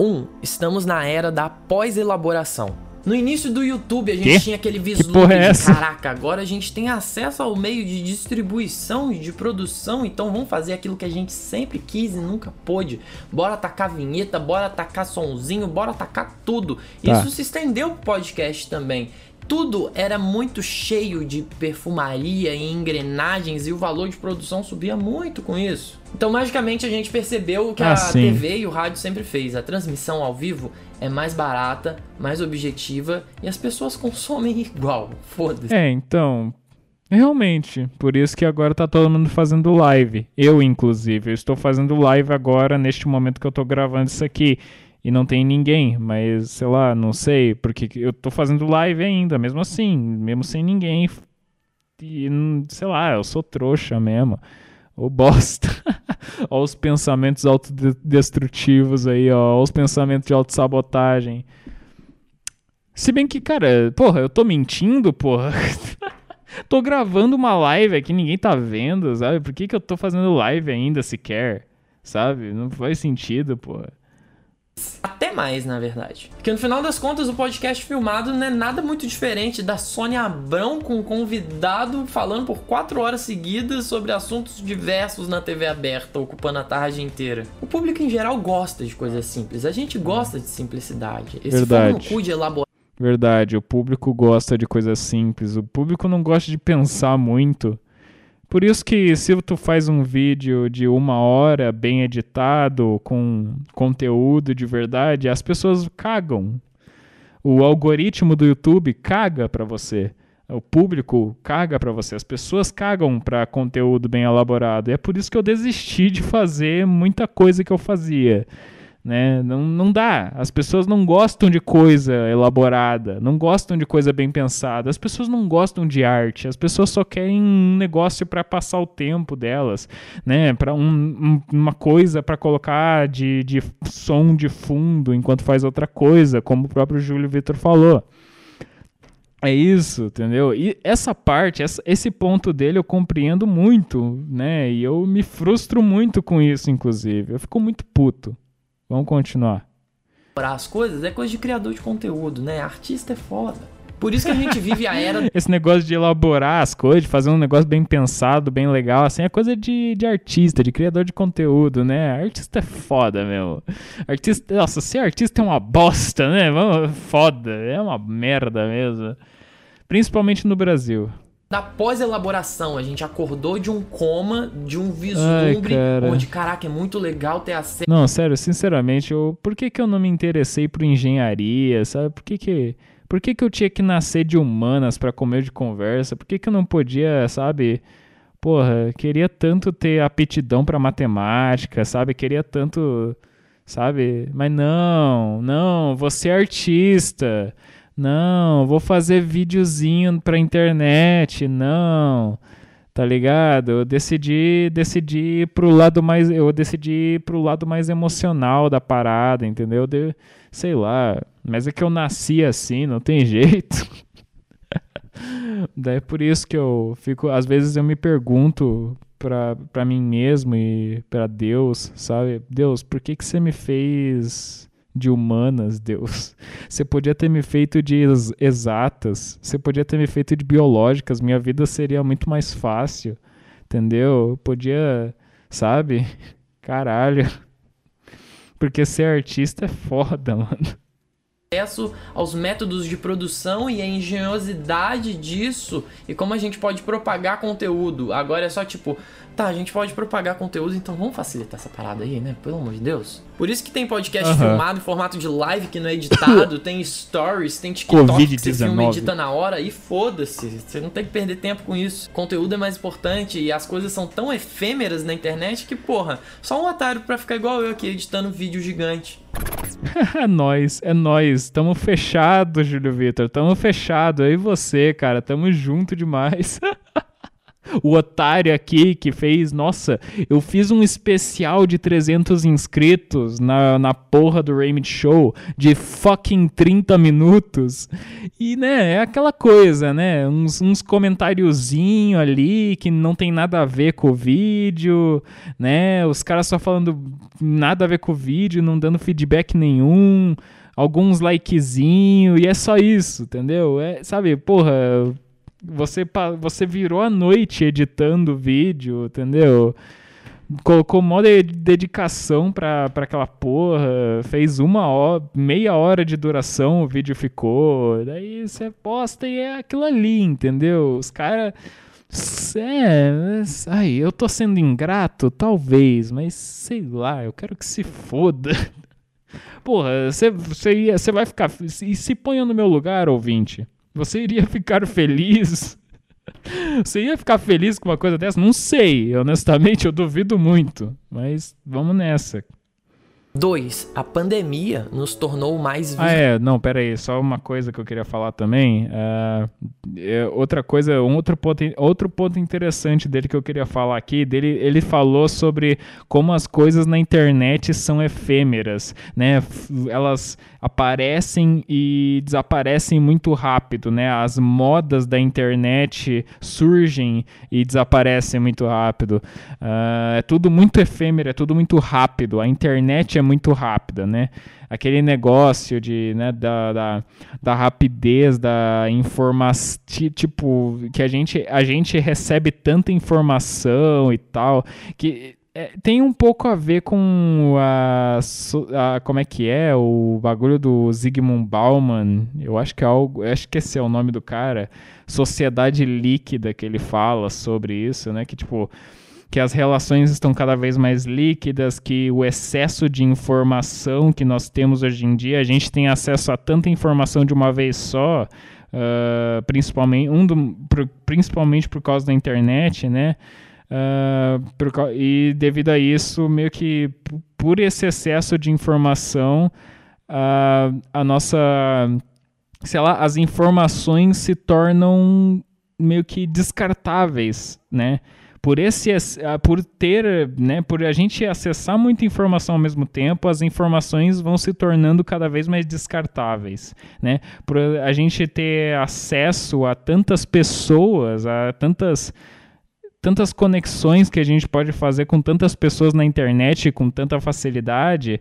Um, estamos na era da pós-elaboração. No início do YouTube a gente
que?
tinha aquele vislumbre é de caraca, agora a gente tem acesso ao meio de distribuição e de produção, então vamos fazer aquilo que a gente sempre quis e nunca pôde. Bora atacar vinheta, bora atacar sonzinho, bora atacar tudo. Tá. Isso se estendeu pro podcast também tudo era muito cheio de perfumaria e engrenagens e o valor de produção subia muito com isso. Então, magicamente, a gente percebeu o que ah, a sim. TV e o rádio sempre fez. A transmissão ao vivo é mais barata, mais objetiva e as pessoas consomem igual. Foda-se.
É, então. Realmente, por isso que agora tá todo mundo fazendo live. Eu, inclusive, eu estou fazendo live agora, neste momento que eu tô gravando isso aqui e não tem ninguém, mas sei lá, não sei, porque eu tô fazendo live ainda, mesmo assim, mesmo sem ninguém. E sei lá, eu sou trouxa mesmo. Ô bosta. Olha os pensamentos autodestrutivos aí, ó. Olha os pensamentos de autossabotagem. Se bem que, cara, porra, eu tô mentindo, porra. tô gravando uma live aqui, ninguém tá vendo, sabe? Por que, que eu tô fazendo live ainda sequer? Sabe? Não faz sentido, porra.
Até mais, na verdade. Porque no final das contas, o podcast filmado não é nada muito diferente da Sônia Abrão com um convidado falando por quatro horas seguidas sobre assuntos diversos na TV aberta, ocupando a tarde inteira. O público em geral gosta de coisas simples. A gente gosta de simplicidade. Esse
Verdade.
no cu de elaborar.
Verdade, o público gosta de coisas simples. O público não gosta de pensar muito. Por isso que se tu faz um vídeo de uma hora bem editado, com conteúdo de verdade, as pessoas cagam. O algoritmo do YouTube caga para você. O público caga para você. As pessoas cagam para conteúdo bem elaborado. E é por isso que eu desisti de fazer muita coisa que eu fazia. Né? Não, não dá. As pessoas não gostam de coisa elaborada, não gostam de coisa bem pensada. As pessoas não gostam de arte. As pessoas só querem um negócio para passar o tempo delas, né? Para um, um, uma coisa para colocar de, de som de fundo enquanto faz outra coisa, como o próprio Júlio Vitor falou. É isso, entendeu? E essa parte, essa, esse ponto dele eu compreendo muito, né? E eu me frustro muito com isso, inclusive. Eu fico muito puto. Vamos continuar.
As coisas é coisa de criador de conteúdo, né? Artista é foda. Por isso que a gente vive a era.
Esse negócio de elaborar as coisas, de fazer um negócio bem pensado, bem legal, assim, é coisa de, de artista, de criador de conteúdo, né? Artista é foda, meu. Artista. Nossa, ser artista é uma bosta, né? Foda, é uma merda mesmo. Principalmente no Brasil
da pós-elaboração. A gente acordou de um coma, de um vislumbre, Ai, onde, caraca, é muito legal ter acesso.
Não, sério, sinceramente, eu, por que, que eu não me interessei por engenharia, sabe? Por que que, por que, que eu tinha que nascer de humanas para comer de conversa? Por que, que eu não podia, sabe, porra, queria tanto ter aptidão para matemática, sabe? Queria tanto, sabe? Mas não, não, você é artista. Não, vou fazer videozinho pra internet. Não. Tá ligado? Eu decidi, decidi pro lado mais, eu decidi pro lado mais emocional da parada, entendeu? De, sei lá, mas é que eu nasci assim, não tem jeito. Daí é por isso que eu fico, às vezes eu me pergunto pra, pra mim mesmo e pra Deus, sabe? Deus, por que que você me fez de humanas, Deus? Você podia ter me feito de exatas, você podia ter me feito de biológicas, minha vida seria muito mais fácil, entendeu? Eu podia, sabe? Caralho. Porque ser artista é foda, mano
acesso aos métodos de produção e a engenhosidade disso e como a gente pode propagar conteúdo. Agora é só tipo, tá, a gente pode propagar conteúdo, então vamos facilitar essa parada aí, né? Pelo amor de Deus. Por isso que tem podcast uhum. filmado em formato de live que não é editado, tem stories, tem TikTok que você filma e edita na hora e foda-se. Você não tem que perder tempo com isso. conteúdo é mais importante e as coisas são tão efêmeras na internet que, porra, só um otário pra ficar igual eu aqui editando vídeo gigante.
é nós, é nós. Tamo fechado, Júlio Vitor. Tamo fechado. Eu e você, cara. Tamo junto demais. o otário aqui que fez, nossa, eu fiz um especial de 300 inscritos na, na porra do Raymond Show de fucking 30 minutos. E, né, é aquela coisa, né, uns, uns comentáriozinho ali que não tem nada a ver com o vídeo, né, os caras só falando nada a ver com o vídeo, não dando feedback nenhum, alguns likezinho e é só isso, entendeu? É, sabe, porra você, você virou a noite editando o vídeo, entendeu? Colocou mó de dedicação pra, pra aquela porra, fez uma hora, meia hora de duração o vídeo ficou, daí você posta e é aquilo ali, entendeu? Os caras. É, ai, eu tô sendo ingrato, talvez, mas sei lá, eu quero que se foda. Porra, você vai ficar. E se ponha no meu lugar, ouvinte. Você iria ficar feliz? Você ia ficar feliz com uma coisa dessa? Não sei, honestamente eu duvido muito. Mas vamos nessa.
2. A pandemia nos tornou mais
Ah, é, não, pera aí, só uma coisa que eu queria falar também. Uh, é, outra coisa, um outro ponto, outro ponto interessante dele que eu queria falar aqui, dele, ele falou sobre como as coisas na internet são efêmeras, né? Elas aparecem e desaparecem muito rápido, né? As modas da internet surgem e desaparecem muito rápido. Uh, é tudo muito efêmero, é tudo muito rápido. A internet é muito rápida, né? Aquele negócio de, né, da, da, da rapidez, da informação, tipo, que a gente, a gente recebe tanta informação e tal, que é, tem um pouco a ver com a, a, como é que é o bagulho do Zygmunt Bauman? Eu acho que é algo acho que esse é o nome do cara. Sociedade líquida que ele fala sobre isso né? Que tipo que as relações estão cada vez mais líquidas, que o excesso de informação que nós temos hoje em dia, a gente tem acesso a tanta informação de uma vez só, uh, principalmente, um do, principalmente por causa da internet, né? Uh, por, e devido a isso, meio que por esse excesso de informação, uh, a nossa, sei lá, as informações se tornam meio que descartáveis, né? Por esse ah, por ter, né, por a gente acessar muita informação ao mesmo tempo, as informações vão se tornando cada vez mais descartáveis, né? Por a gente ter acesso a tantas pessoas, a tantas tantas conexões que a gente pode fazer com tantas pessoas na internet com tanta facilidade,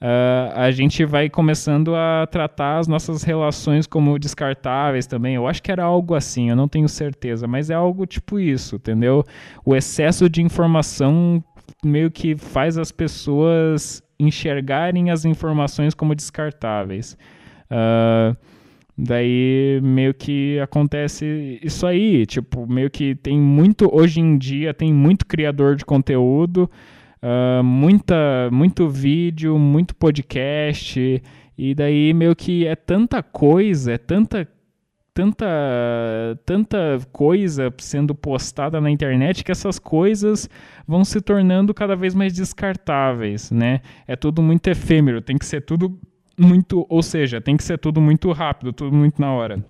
uh, a gente vai começando a tratar as nossas relações como descartáveis também. Eu acho que era algo assim, eu não tenho certeza, mas é algo tipo isso, entendeu? O excesso de informação meio que faz as pessoas enxergarem as informações como descartáveis. Uh, daí meio que acontece isso aí, tipo, meio que tem muito, hoje em dia tem muito criador de conteúdo uh, muita, muito vídeo, muito podcast, e daí meio que é tanta coisa, é tanta tanta, tanta coisa sendo postada na internet que essas coisas vão se tornando cada vez mais descartáveis, né? É tudo muito efêmero, tem que ser tudo muito, ou seja, tem que ser tudo muito rápido, tudo muito na hora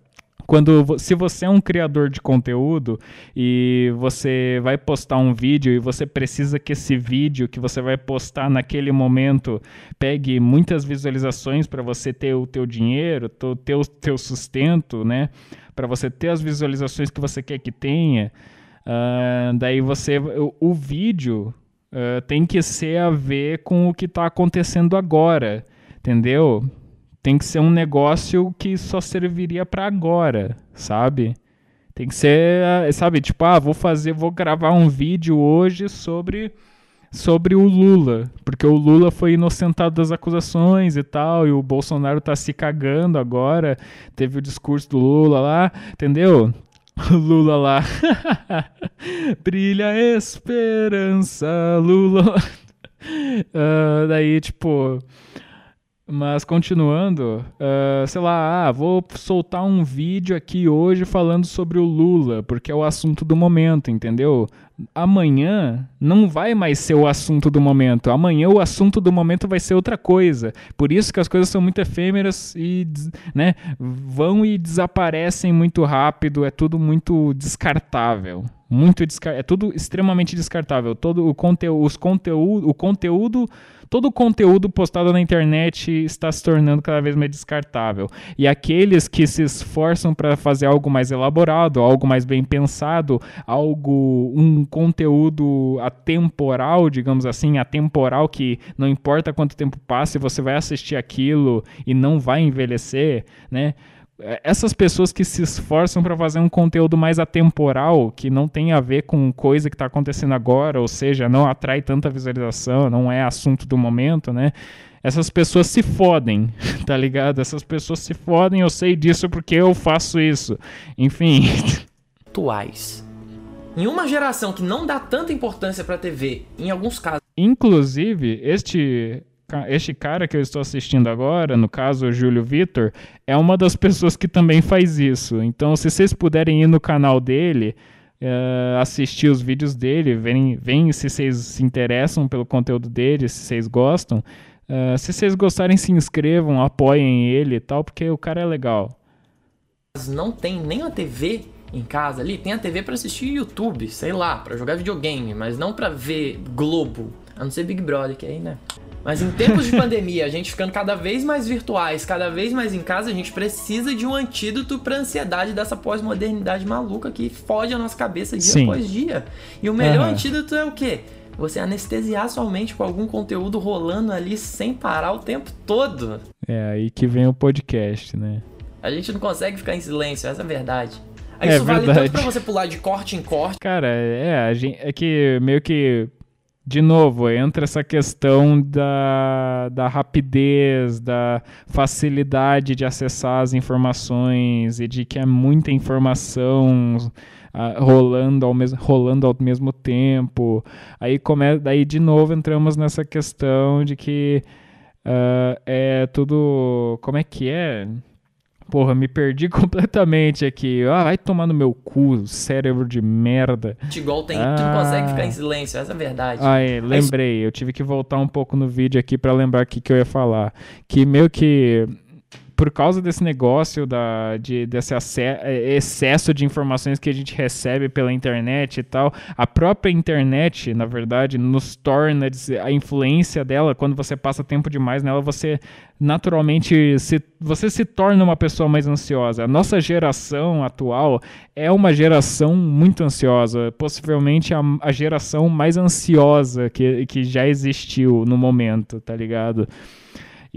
quando se você é um criador de conteúdo e você vai postar um vídeo e você precisa que esse vídeo que você vai postar naquele momento pegue muitas visualizações para você ter o teu dinheiro, o teu sustento, né? Para você ter as visualizações que você quer que tenha, uh, daí você o, o vídeo uh, tem que ser a ver com o que está acontecendo agora, entendeu? Tem que ser um negócio que só serviria para agora, sabe? Tem que ser, sabe, tipo, ah, vou fazer, vou gravar um vídeo hoje sobre sobre o Lula, porque o Lula foi inocentado das acusações e tal, e o Bolsonaro tá se cagando agora. Teve o discurso do Lula lá, entendeu? Lula lá. Brilha esperança, Lula. Uh, daí, tipo, mas continuando, uh, sei lá, ah, vou soltar um vídeo aqui hoje falando sobre o Lula, porque é o assunto do momento, entendeu? Amanhã não vai mais ser o assunto do momento. Amanhã o assunto do momento vai ser outra coisa. Por isso que as coisas são muito efêmeras e né, vão e desaparecem muito rápido, é tudo muito descartável muito descar é tudo extremamente descartável. Todo o conteúdo, os conteúdo, o conteúdo, todo o conteúdo postado na internet está se tornando cada vez mais descartável. E aqueles que se esforçam para fazer algo mais elaborado, algo mais bem pensado, algo um conteúdo atemporal, digamos assim, atemporal que não importa quanto tempo passe, você vai assistir aquilo e não vai envelhecer, né? É, essas pessoas que se esforçam para fazer um conteúdo mais atemporal, que não tem a ver com coisa que está acontecendo agora, ou seja, não atrai tanta visualização, não é assunto do momento, né? Essas pessoas se fodem, tá ligado? Essas pessoas se fodem, eu sei disso porque eu faço isso. Enfim.
Atuais. Em uma geração que não dá tanta importância para TV, em alguns casos.
Inclusive, este este cara que eu estou assistindo agora, no caso o Júlio Vitor, é uma das pessoas que também faz isso. Então, se vocês puderem ir no canal dele, uh, assistir os vídeos dele, verem, verem se vocês se interessam pelo conteúdo dele, se vocês gostam. Uh, se vocês gostarem, se inscrevam, apoiem ele e tal, porque o cara é legal.
Não tem nem a TV em casa ali, tem a TV para assistir YouTube, sei lá, para jogar videogame, mas não para ver Globo, a não ser Big Brother, que aí, né? Mas em tempos de pandemia, a gente ficando cada vez mais virtuais, cada vez mais em casa, a gente precisa de um antídoto pra ansiedade dessa pós-modernidade maluca que fode a nossa cabeça dia Sim. após dia. E o melhor uhum. antídoto é o quê? Você anestesiar sua mente com algum conteúdo rolando ali sem parar o tempo todo.
É aí que vem o podcast, né?
A gente não consegue ficar em silêncio, essa é a verdade. Aí é isso verdade. vale tanto pra você pular de corte em corte.
Cara, é, a gente, é que meio que de novo, entra essa questão da, da rapidez, da facilidade de acessar as informações e de que é muita informação uh, rolando, ao mesmo, rolando ao mesmo tempo. Aí, daí, de novo, entramos nessa questão de que uh, é tudo. Como é que é? Porra, me perdi completamente aqui. Ah, vai tomar no meu cu, cérebro de merda.
Igual tem, ah. tu não consegue ficar em silêncio, essa é a verdade.
Ah, é, lembrei. Eu tive que voltar um pouco no vídeo aqui para lembrar o que, que eu ia falar. Que meio que por causa desse negócio da, de, desse é, excesso de informações que a gente recebe pela internet e tal, a própria internet, na verdade, nos torna a influência dela, quando você passa tempo demais nela, você naturalmente se, você se torna uma pessoa mais ansiosa. A nossa geração atual é uma geração muito ansiosa, possivelmente a, a geração mais ansiosa que, que já existiu no momento, tá ligado?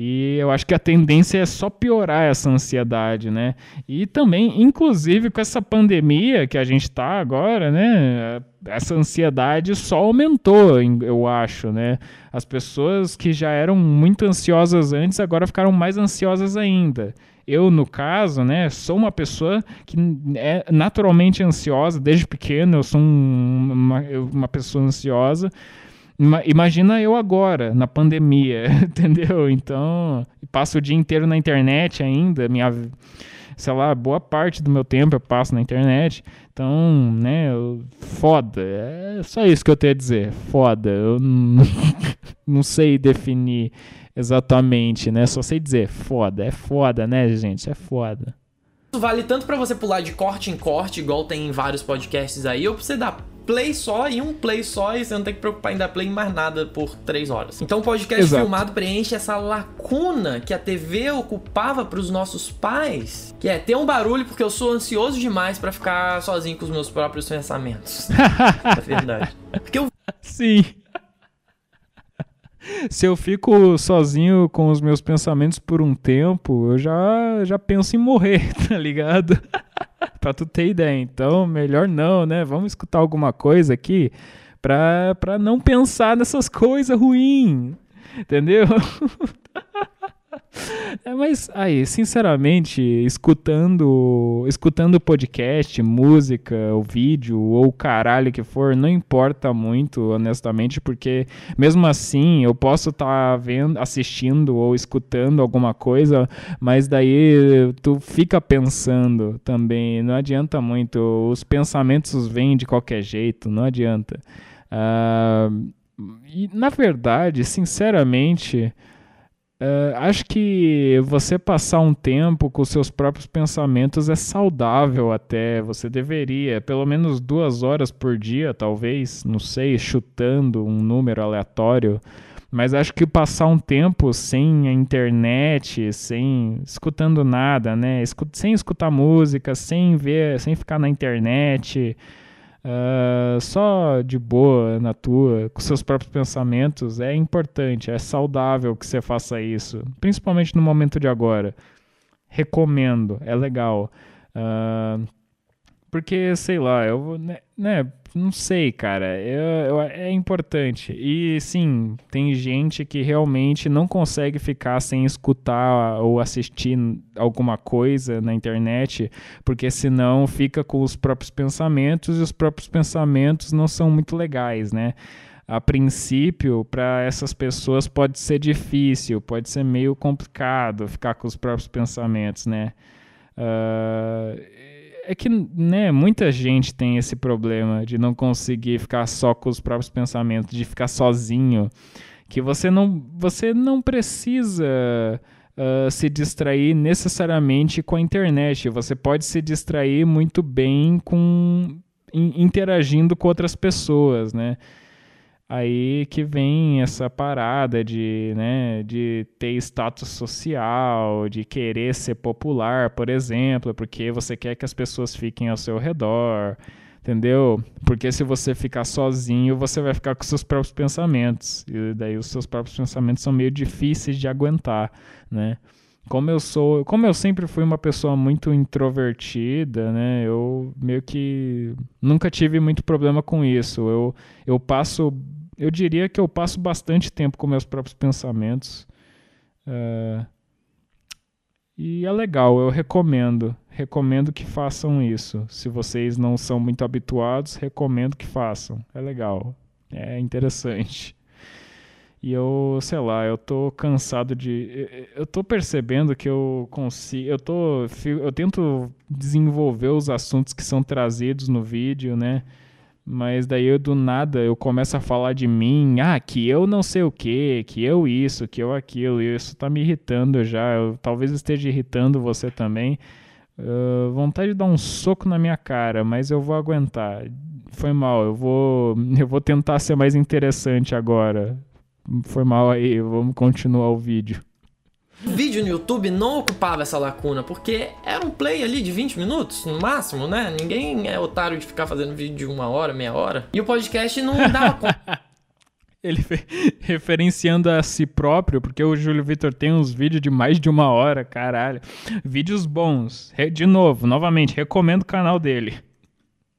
E eu acho que a tendência é só piorar essa ansiedade, né? E também, inclusive, com essa pandemia que a gente está agora, né? Essa ansiedade só aumentou, eu acho, né? As pessoas que já eram muito ansiosas antes agora ficaram mais ansiosas ainda. Eu, no caso, né, sou uma pessoa que é naturalmente ansiosa, desde pequeno eu sou um, uma, uma pessoa ansiosa, Imagina eu agora, na pandemia, entendeu? Então, passo o dia inteiro na internet ainda, minha sei lá, boa parte do meu tempo eu passo na internet. Então, né, eu, foda. É só isso que eu tenho a dizer. Foda. Eu não, sei definir exatamente, né? Só sei dizer foda. É foda, né, gente? É foda.
Isso vale tanto para você pular de corte em corte, igual tem em vários podcasts aí, ou pra você dar play só e um play só e você não tem que preocupar em dar play em mais nada por três horas. Então o podcast Exato. filmado preenche essa lacuna que a TV ocupava para os nossos pais, que é ter um barulho porque eu sou ansioso demais para ficar sozinho com os meus próprios pensamentos. é verdade. Porque eu
Sim. Se eu fico sozinho com os meus pensamentos por um tempo, eu já, já penso em morrer, tá ligado? pra tu ter ideia. Então, melhor não, né? Vamos escutar alguma coisa aqui pra, pra não pensar nessas coisas ruins. Entendeu? É, mas aí, sinceramente, escutando, escutando podcast, música, o vídeo ou o caralho que for, não importa muito, honestamente, porque mesmo assim eu posso estar tá vendo, assistindo ou escutando alguma coisa, mas daí tu fica pensando também, não adianta muito, os pensamentos vêm de qualquer jeito, não adianta. Uh, e na verdade, sinceramente, Uh, acho que você passar um tempo com seus próprios pensamentos é saudável até. Você deveria, pelo menos duas horas por dia, talvez, não sei, chutando um número aleatório. Mas acho que passar um tempo sem a internet, sem escutando nada, né? sem escutar música, sem ver, sem ficar na internet, Uh, só de boa na tua, com seus próprios pensamentos, é importante, é saudável que você faça isso, principalmente no momento de agora. Recomendo, é legal. Uh, porque, sei lá, eu né, né não sei, cara. Eu, eu, é importante. E sim, tem gente que realmente não consegue ficar sem escutar ou assistir alguma coisa na internet, porque senão fica com os próprios pensamentos e os próprios pensamentos não são muito legais, né? A princípio, para essas pessoas pode ser difícil, pode ser meio complicado ficar com os próprios pensamentos, né? Uh, é que, né, muita gente tem esse problema de não conseguir ficar só com os próprios pensamentos, de ficar sozinho, que você não, você não precisa uh, se distrair necessariamente com a internet. Você pode se distrair muito bem com interagindo com outras pessoas, né? Aí que vem essa parada de, né, de ter status social, de querer ser popular, por exemplo, porque você quer que as pessoas fiquem ao seu redor, entendeu? Porque se você ficar sozinho, você vai ficar com seus próprios pensamentos, e daí os seus próprios pensamentos são meio difíceis de aguentar, né? Como eu sou, como eu sempre fui uma pessoa muito introvertida, né? Eu meio que nunca tive muito problema com isso. Eu, eu passo eu diria que eu passo bastante tempo com meus próprios pensamentos. Uh, e é legal, eu recomendo. Recomendo que façam isso. Se vocês não são muito habituados, recomendo que façam. É legal. É interessante. E eu, sei lá, eu tô cansado de. Eu tô percebendo que eu consigo. Eu tô. Eu tento desenvolver os assuntos que são trazidos no vídeo, né? Mas daí eu do nada eu começo a falar de mim, ah, que eu não sei o que, que eu isso, que eu aquilo, e isso tá me irritando já. Eu, talvez esteja irritando você também. Uh, vontade de dar um soco na minha cara, mas eu vou aguentar. Foi mal, eu vou, eu vou tentar ser mais interessante agora. Foi mal aí, vamos continuar o vídeo.
Vídeo no YouTube não ocupava essa lacuna, porque era um play ali de 20 minutos, no máximo, né? Ninguém é otário de ficar fazendo vídeo de uma hora, meia hora. E o podcast não dava conta.
Ele referenciando a si próprio, porque o Júlio Vitor tem uns vídeos de mais de uma hora, caralho. Vídeos bons. De novo, novamente, recomendo o canal dele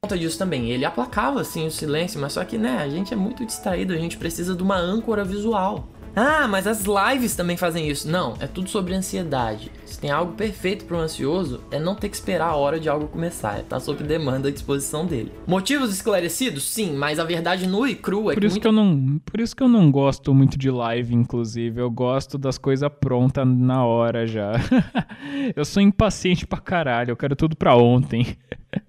conta disso também. Ele aplacava assim o silêncio, mas só que, né, a gente é muito distraído, a gente precisa de uma âncora visual. Ah, mas as lives também fazem isso. Não, é tudo sobre ansiedade. Se tem algo perfeito para o ansioso, é não ter que esperar a hora de algo começar. É tá sob demanda à disposição dele. Motivos esclarecidos? Sim, mas a verdade nua e crua é
por
que,
isso
muito...
que eu não Por isso que eu não gosto muito de live, inclusive. Eu gosto das coisas prontas na hora já. eu sou impaciente pra caralho. Eu quero tudo pra ontem.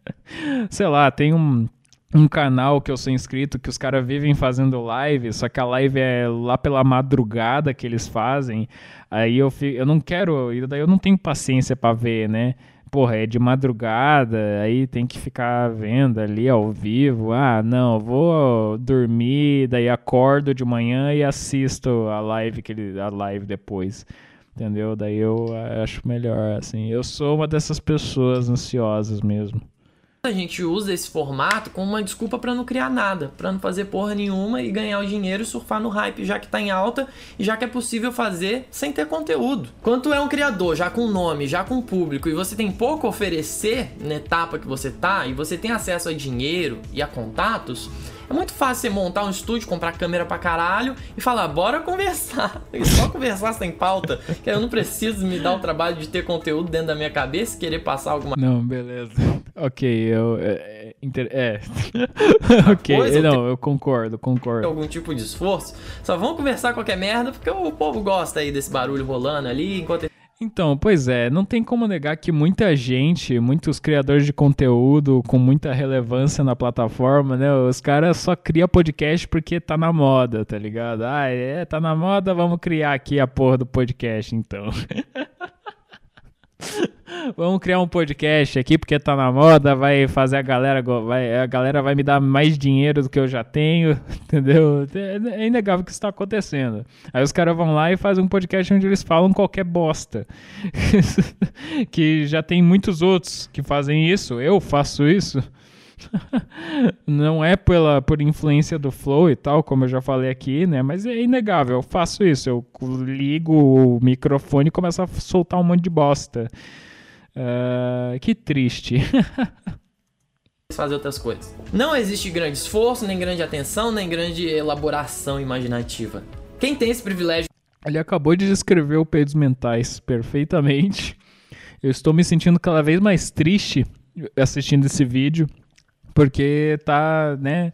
Sei lá, tem um um canal que eu sou inscrito que os caras vivem fazendo live, só que a live é lá pela madrugada que eles fazem. Aí eu fico, eu não quero, daí eu não tenho paciência para ver, né? Porra, é de madrugada, aí tem que ficar vendo ali ao vivo. Ah, não, vou dormir, daí acordo de manhã e assisto a live que ele, a live depois. Entendeu? Daí eu acho melhor assim. Eu sou uma dessas pessoas ansiosas mesmo
a gente usa esse formato como uma desculpa para não criar nada, para não fazer porra nenhuma e ganhar o dinheiro e surfar no hype já que tá em alta e já que é possível fazer sem ter conteúdo. Quando é um criador, já com nome, já com público e você tem pouco a oferecer na etapa que você tá e você tem acesso a dinheiro e a contatos, é muito fácil você montar um estúdio, comprar câmera pra caralho e falar, bora conversar. E só conversar sem pauta, que eu não preciso me dar o trabalho de ter conteúdo dentro da minha cabeça e querer passar alguma
Não, beleza. Ok, eu. É. é, é. ok, coisa, não, eu concordo, concordo.
Algum tipo de esforço. Só vamos conversar qualquer merda, porque o povo gosta aí desse barulho rolando ali enquanto
então, pois é, não tem como negar que muita gente, muitos criadores de conteúdo com muita relevância na plataforma, né? Os caras só criam podcast porque tá na moda, tá ligado? Ah, é, tá na moda, vamos criar aqui a porra do podcast, então. Vamos criar um podcast aqui porque tá na moda, vai fazer a galera, vai, a galera vai me dar mais dinheiro do que eu já tenho, entendeu? É, é inegável que isso tá acontecendo. Aí os caras vão lá e fazem um podcast onde eles falam qualquer bosta. que já tem muitos outros que fazem isso, eu faço isso. não é pela, por influência do flow e tal, como eu já falei aqui, né? Mas é inegável, eu faço isso. Eu ligo o microfone e começo a soltar um monte de bosta. Uh, que triste.
fazer outras coisas. Não existe grande esforço, nem grande atenção, nem grande elaboração imaginativa. Quem tem esse privilégio.
Ele acabou de descrever o Peidos Mentais perfeitamente. Eu estou me sentindo cada vez mais triste assistindo esse vídeo. Porque tá, né?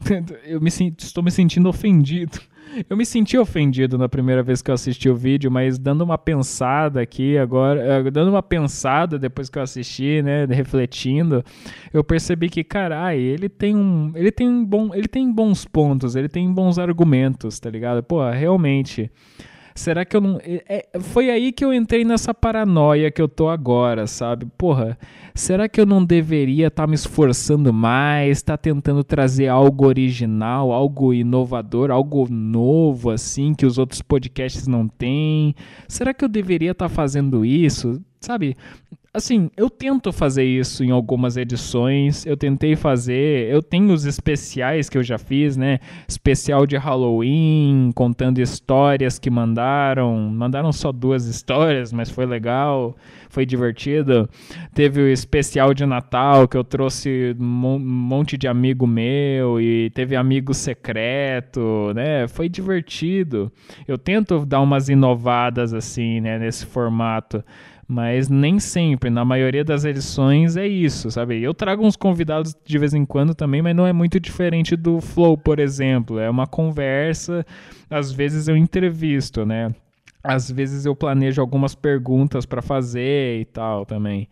Eu me, estou me sentindo ofendido. Eu me senti ofendido na primeira vez que eu assisti o vídeo, mas dando uma pensada aqui agora, eh, dando uma pensada depois que eu assisti, né, refletindo, eu percebi que, carai, ele tem um, ele tem bom, ele tem bons pontos, ele tem bons argumentos, tá ligado? Pô, realmente será que eu não. É, é, foi aí que eu entrei nessa paranoia que eu tô agora, sabe? Porra, será que eu não deveria estar tá me esforçando mais, estar tá tentando trazer algo original, algo inovador, algo novo, assim, que os outros podcasts não têm? Será que eu deveria estar tá fazendo isso? Sabe? Assim, eu tento fazer isso em algumas edições. Eu tentei fazer. Eu tenho os especiais que eu já fiz, né? Especial de Halloween, contando histórias que mandaram. Mandaram só duas histórias, mas foi legal. Foi divertido. Teve o especial de Natal que eu trouxe um monte de amigo meu e teve amigo secreto, né? Foi divertido. Eu tento dar umas inovadas assim, né? Nesse formato mas nem sempre, na maioria das edições é isso, sabe? Eu trago uns convidados de vez em quando também, mas não é muito diferente do Flow, por exemplo. É uma conversa, às vezes eu entrevisto, né? Às vezes eu planejo algumas perguntas para fazer e tal também.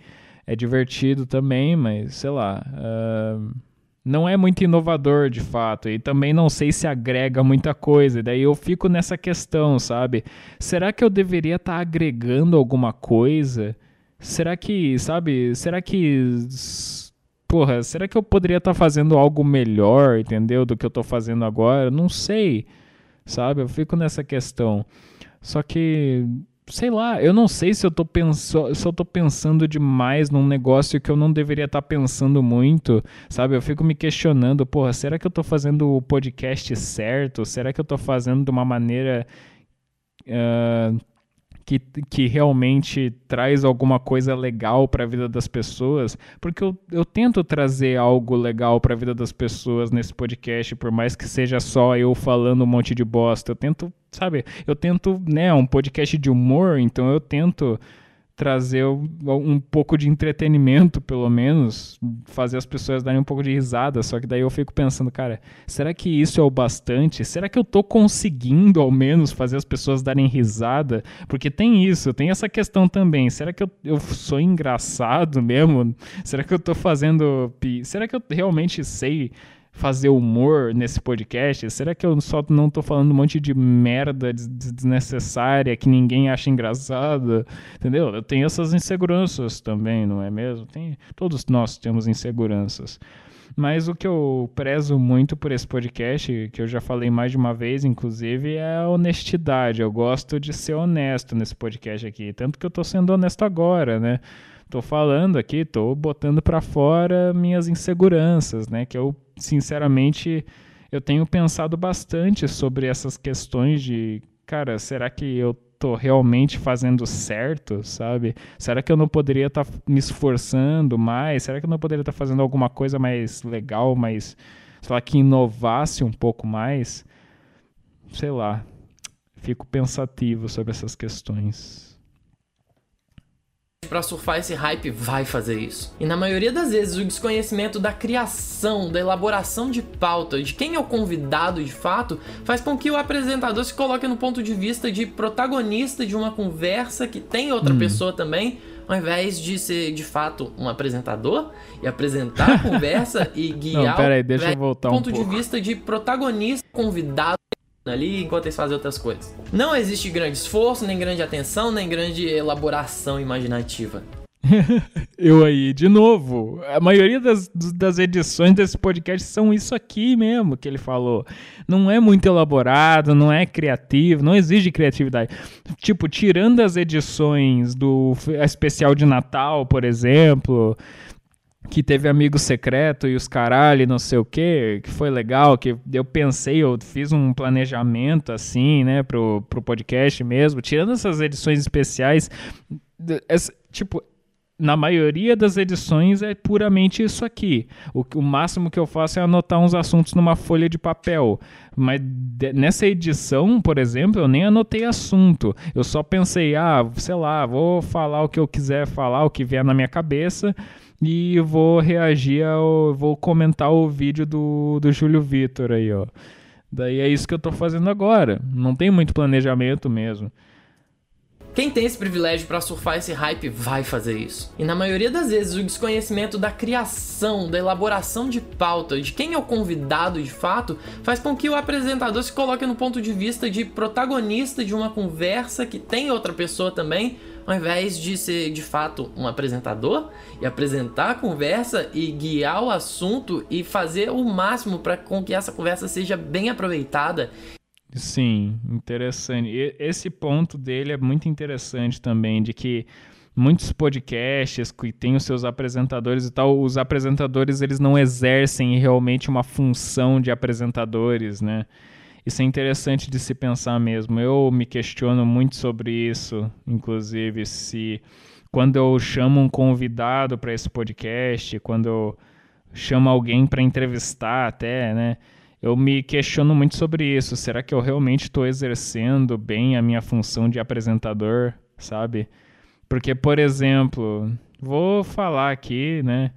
É divertido também, mas sei lá. Uh não é muito inovador de fato e também não sei se agrega muita coisa. E daí eu fico nessa questão, sabe? Será que eu deveria estar tá agregando alguma coisa? Será que, sabe? Será que porra, será que eu poderia estar tá fazendo algo melhor, entendeu? Do que eu estou fazendo agora? Não sei. Sabe? Eu fico nessa questão. Só que sei lá, eu não sei se eu tô, penso, se eu tô pensando demais num negócio que eu não deveria estar tá pensando muito, sabe? Eu fico me questionando, porra, será que eu tô fazendo o podcast certo? Será que eu tô fazendo de uma maneira uh, que, que realmente traz alguma coisa legal para a vida das pessoas, porque eu, eu tento trazer algo legal para a vida das pessoas nesse podcast, por mais que seja só eu falando um monte de bosta. Eu tento, sabe, eu tento, né, um podcast de humor, então eu tento trazer um pouco de entretenimento, pelo menos, fazer as pessoas darem um pouco de risada. Só que daí eu fico pensando, cara, será que isso é o bastante? Será que eu tô conseguindo, ao menos, fazer as pessoas darem risada? Porque tem isso, tem essa questão também. Será que eu, eu sou engraçado mesmo? Será que eu tô fazendo. Será que eu realmente sei fazer humor nesse podcast? Será que eu só não tô falando um monte de merda desnecessária que ninguém acha engraçada? Entendeu? Eu tenho essas inseguranças também, não é mesmo? Tem, todos nós temos inseguranças. Mas o que eu prezo muito por esse podcast, que eu já falei mais de uma vez, inclusive, é a honestidade. Eu gosto de ser honesto nesse podcast aqui. Tanto que eu tô sendo honesto agora, né? Tô falando aqui, tô botando para fora minhas inseguranças, né? Que eu sinceramente, eu tenho pensado bastante sobre essas questões de, cara, será que eu tô realmente fazendo certo, sabe? Será que eu não poderia estar tá me esforçando mais? Será que eu não poderia estar tá fazendo alguma coisa mais legal, mais, sei lá, que inovasse um pouco mais? Sei lá. Fico pensativo sobre essas questões
para surfar esse hype vai fazer isso. E na maioria das vezes o desconhecimento da criação, da elaboração de pauta, de quem é o convidado de fato, faz com que o apresentador se coloque no ponto de vista de protagonista de uma conversa que tem outra hum. pessoa também, ao invés de ser de fato um apresentador e apresentar a conversa e guiar
Não, peraí, deixa eu voltar
ponto
um
de vista de protagonista, convidado ali enquanto eles fazem outras coisas. Não existe grande esforço, nem grande atenção, nem grande elaboração imaginativa.
eu aí, de novo. A maioria das, das edições desse podcast são isso aqui mesmo que ele falou. Não é muito elaborado, não é criativo, não exige criatividade. Tipo, tirando as edições do especial de Natal, por exemplo, que teve amigo secreto e os caralho, não sei o que, que foi legal, que eu pensei, eu fiz um planejamento assim, né, pro, pro podcast mesmo, tirando essas edições especiais, essa, tipo, na maioria das edições é puramente isso aqui. O, o máximo que eu faço é anotar uns assuntos numa folha de papel. Mas de, nessa edição, por exemplo, eu nem anotei assunto. Eu só pensei, ah, sei lá, vou falar o que eu quiser falar, o que vier na minha cabeça e vou reagir ao. vou comentar o vídeo do, do Júlio Vitor aí, ó. Daí é isso que eu tô fazendo agora. Não tem muito planejamento mesmo.
Quem tem esse privilégio para surfar esse hype vai fazer isso. E na maioria das vezes o desconhecimento da criação, da elaboração de pauta, de quem é o convidado de fato, faz com que o apresentador se coloque no ponto de vista de protagonista de uma conversa que tem outra pessoa também, ao invés de ser de fato um apresentador e apresentar a conversa e guiar o assunto e fazer o máximo para com que essa conversa seja bem aproveitada.
Sim, interessante. E esse ponto dele é muito interessante também, de que muitos podcasts que têm os seus apresentadores e tal, os apresentadores eles não exercem realmente uma função de apresentadores, né? Isso é interessante de se pensar mesmo. Eu me questiono muito sobre isso, inclusive, se quando eu chamo um convidado para esse podcast, quando eu chamo alguém para entrevistar até, né? Eu me questiono muito sobre isso. Será que eu realmente estou exercendo bem a minha função de apresentador, sabe? Porque, por exemplo, vou falar aqui, né?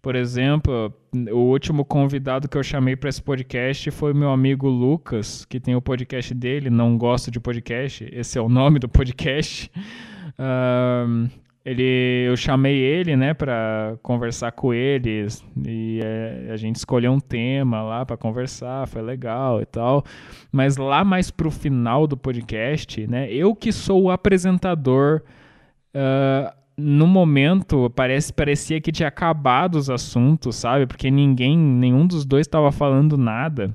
Por exemplo, o último convidado que eu chamei para esse podcast foi meu amigo Lucas, que tem o podcast dele, Não Gosto de Podcast. Esse é o nome do podcast. Uh, ele, eu chamei ele, né, para conversar com eles e é, a gente escolheu um tema lá para conversar, foi legal e tal. Mas lá mais pro final do podcast, né, eu que sou o apresentador, uh, no momento parece parecia que tinha acabado os assuntos, sabe? Porque ninguém, nenhum dos dois estava falando nada.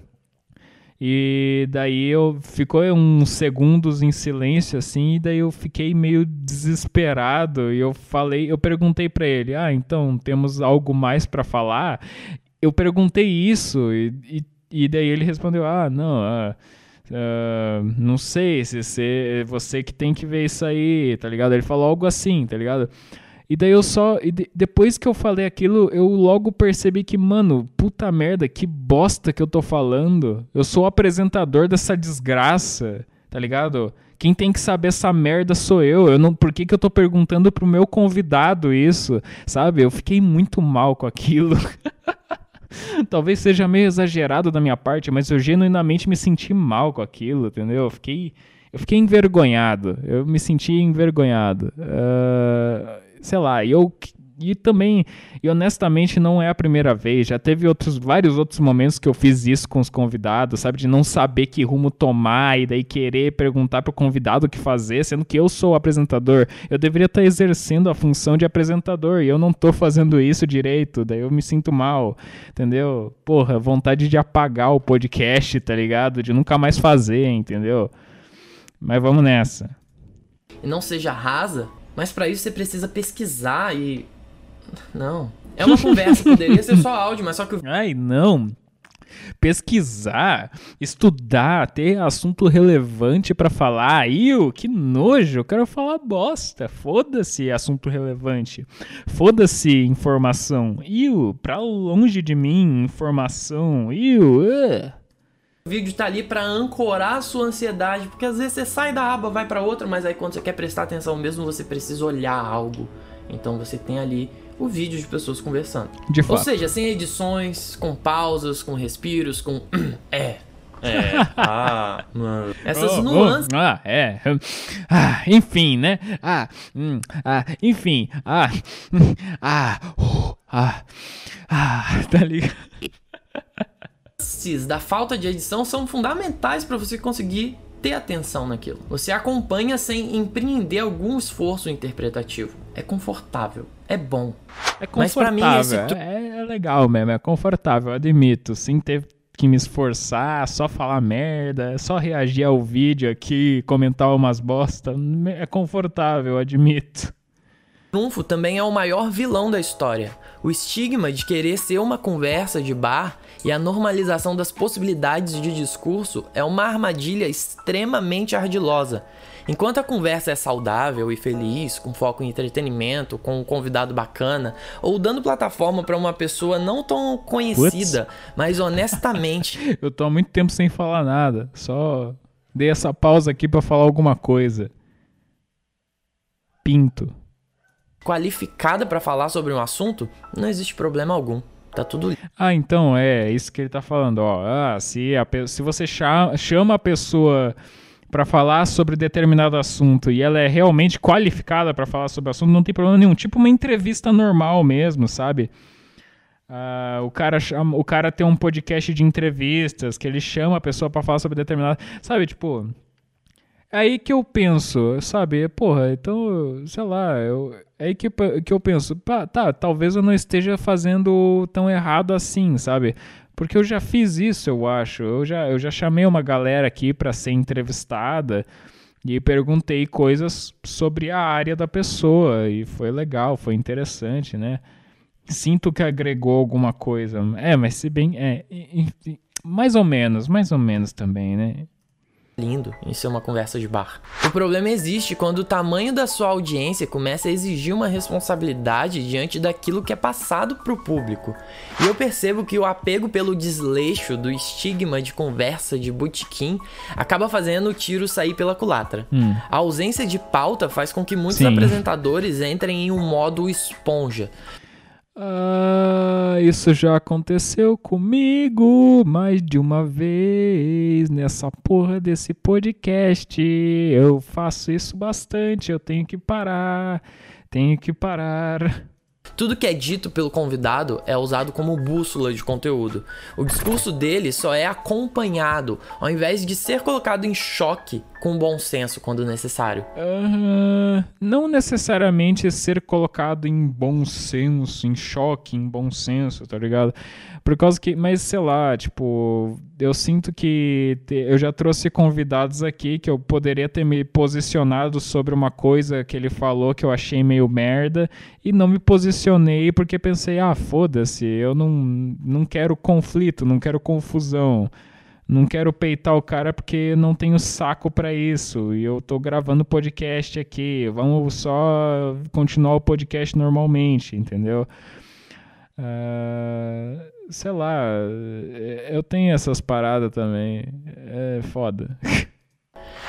E daí eu ficou uns segundos em silêncio assim, e daí eu fiquei meio desesperado e eu falei, eu perguntei para ele: "Ah, então temos algo mais para falar?" Eu perguntei isso e, e, e, daí ele respondeu: "Ah, não, ah, Uh, não sei se você, você que tem que ver isso aí, tá ligado? Ele falou algo assim, tá ligado? E daí eu só. De, depois que eu falei aquilo, eu logo percebi que, mano, puta merda, que bosta que eu tô falando. Eu sou o apresentador dessa desgraça, tá ligado? Quem tem que saber essa merda sou eu. eu não, por que, que eu tô perguntando pro meu convidado isso? Sabe? Eu fiquei muito mal com aquilo. Talvez seja meio exagerado da minha parte, mas eu genuinamente me senti mal com aquilo, entendeu? Eu fiquei, eu fiquei envergonhado. Eu me senti envergonhado. Uh, sei lá, eu e também, e honestamente não é a primeira vez, já teve outros vários outros momentos que eu fiz isso com os convidados, sabe, de não saber que rumo tomar e daí querer perguntar pro convidado o que fazer, sendo que eu sou o apresentador. Eu deveria estar exercendo a função de apresentador e eu não tô fazendo isso direito, daí eu me sinto mal, entendeu? Porra, vontade de apagar o podcast, tá ligado? De nunca mais fazer, entendeu? Mas vamos nessa.
Não seja rasa mas para isso você precisa pesquisar e. Não. É uma conversa, poderia ser só áudio, mas só que.
Ai, não. Pesquisar, estudar, ter assunto relevante para falar. Iu, que nojo, eu quero falar bosta. Foda-se assunto relevante. Foda-se informação. Iu, pra longe de mim, informação. Iu, uh.
O vídeo tá ali para ancorar a sua ansiedade, porque às vezes você sai da aba, vai para outra, mas aí quando você quer prestar atenção mesmo, você precisa olhar algo. Então você tem ali o vídeo de pessoas conversando.
De fato.
Ou seja, sem edições, com pausas, com respiros, com é, é, ah, mano. Essas oh, nuances.
Oh, ah, é. Ah, enfim, né? Ah, hum, ah, enfim. Ah, hum, ah, uh, ah, ah, tá ligado?
da falta de edição são fundamentais para você conseguir ter atenção naquilo. Você acompanha sem empreender algum esforço interpretativo. É confortável, é bom.
É confortável, Mas pra mim esse... é, é legal mesmo, é confortável, admito, sem ter que me esforçar, só falar merda, só reagir ao vídeo aqui, comentar umas bosta, é confortável, admito.
Trunfo também é o maior vilão da história. O estigma de querer ser uma conversa de bar e a normalização das possibilidades de discurso é uma armadilha extremamente ardilosa. Enquanto a conversa é saudável e feliz, com foco em entretenimento, com um convidado bacana, ou dando plataforma para uma pessoa não tão conhecida, Puts. mas honestamente.
Eu tô há muito tempo sem falar nada, só dei essa pausa aqui para falar alguma coisa. Pinto
qualificada para falar sobre um assunto, não existe problema algum. Tá tudo.
Ah, então é isso que ele tá falando. Ó, ah, se, a, se você chama a pessoa para falar sobre determinado assunto e ela é realmente qualificada para falar sobre o assunto, não tem problema nenhum. Tipo uma entrevista normal mesmo, sabe? Uh, o, cara chama, o cara tem um podcast de entrevistas que ele chama a pessoa para falar sobre determinado. Sabe, tipo. É aí que eu penso, sabe? Porra, então, sei lá, eu, é aí que, que eu penso, tá, talvez eu não esteja fazendo tão errado assim, sabe? Porque eu já fiz isso, eu acho. Eu já, eu já chamei uma galera aqui para ser entrevistada e perguntei coisas sobre a área da pessoa e foi legal, foi interessante, né? Sinto que agregou alguma coisa. É, mas se bem. É, mais ou menos, mais ou menos também, né?
Lindo em ser uma conversa de bar. O problema existe quando o tamanho da sua audiência começa a exigir uma responsabilidade diante daquilo que é passado para o público. E eu percebo que o apego pelo desleixo do estigma de conversa de botequim acaba fazendo o tiro sair pela culatra. Hum. A ausência de pauta faz com que muitos Sim. apresentadores entrem em um modo esponja.
Ah, isso já aconteceu comigo mais de uma vez nessa porra desse podcast. Eu faço isso bastante, eu tenho que parar, tenho que parar.
Tudo que é dito pelo convidado é usado como bússola de conteúdo. O discurso dele só é acompanhado, ao invés de ser colocado em choque com bom senso quando necessário.
Uh, não necessariamente ser colocado em bom senso, em choque, em bom senso, tá ligado? Por causa que, mas sei lá, tipo, eu sinto que te, eu já trouxe convidados aqui que eu poderia ter me posicionado sobre uma coisa que ele falou que eu achei meio merda e não me posicionei porque pensei, ah, foda-se, eu não, não quero conflito, não quero confusão. não quero peitar o cara porque não tenho saco para isso. E eu tô gravando podcast aqui. Vamos só continuar o podcast normalmente, entendeu? Uh, sei lá, eu tenho essas paradas também. É foda.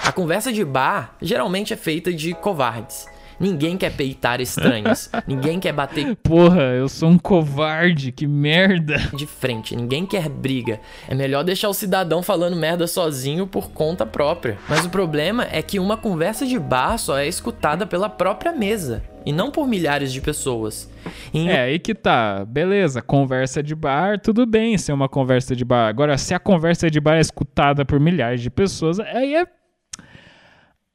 A conversa de bar geralmente é feita de covardes Ninguém quer peitar estranhos. ninguém quer bater.
Porra, eu sou um covarde, que merda.
De frente, ninguém quer briga. É melhor deixar o cidadão falando merda sozinho por conta própria. Mas o problema é que uma conversa de bar só é escutada pela própria mesa e não por milhares de pessoas.
Em... É, aí que tá. Beleza, conversa de bar, tudo bem ser uma conversa de bar. Agora, se a conversa de bar é escutada por milhares de pessoas, aí é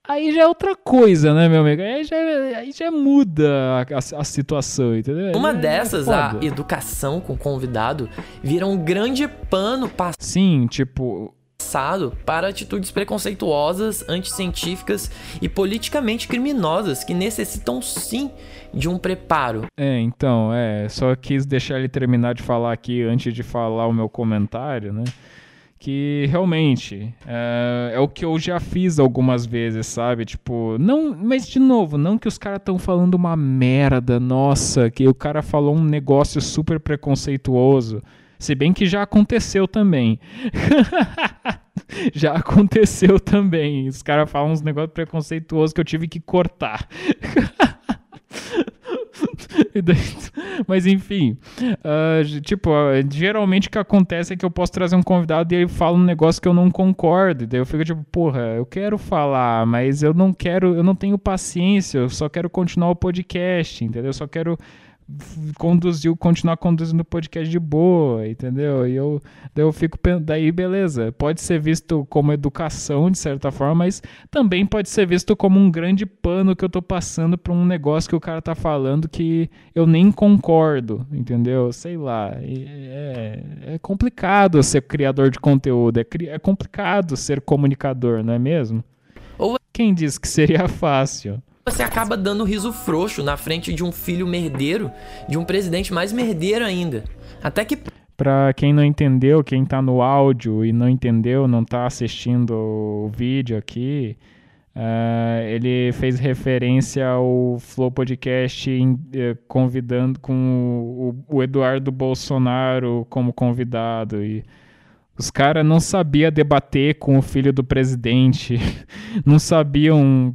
Aí já é outra coisa, né, meu amigo? Aí já, aí já muda a, a, a situação, entendeu?
Uma é, dessas, é a educação com o convidado, vira um grande pano
passado. Sim, tipo.
Para atitudes preconceituosas, anticientíficas e politicamente criminosas que necessitam sim de um preparo.
É, então, é. Só quis deixar ele terminar de falar aqui antes de falar o meu comentário, né? Que realmente é, é, o que eu já fiz algumas vezes, sabe? Tipo, não, mas de novo, não que os caras estão falando uma merda, nossa, que o cara falou um negócio super preconceituoso. Se bem que já aconteceu também. já aconteceu também. Os caras falam uns negócios preconceituosos que eu tive que cortar. Mas enfim, uh, tipo, uh, geralmente o que acontece é que eu posso trazer um convidado e ele fala um negócio que eu não concordo. E daí eu fico tipo, porra, eu quero falar, mas eu não quero, eu não tenho paciência, eu só quero continuar o podcast, entendeu? Eu só quero conduziu, continuar conduzindo o podcast de boa, entendeu? E eu, daí eu fico, daí beleza, pode ser visto como educação de certa forma, mas também pode ser visto como um grande pano que eu tô passando para um negócio que o cara tá falando que eu nem concordo, entendeu? Sei lá, é, é complicado ser criador de conteúdo, é, é complicado ser comunicador, não é mesmo? Ou... Quem disse que seria fácil?
Você acaba dando riso frouxo na frente de um filho merdeiro, de um presidente mais merdeiro ainda. Até que.
Pra quem não entendeu, quem tá no áudio e não entendeu, não tá assistindo o vídeo aqui, uh, ele fez referência ao Flow Podcast uh, convidando com o, o, Eduardo Bolsonaro como convidado. E os caras não sabiam debater com o filho do presidente, não sabiam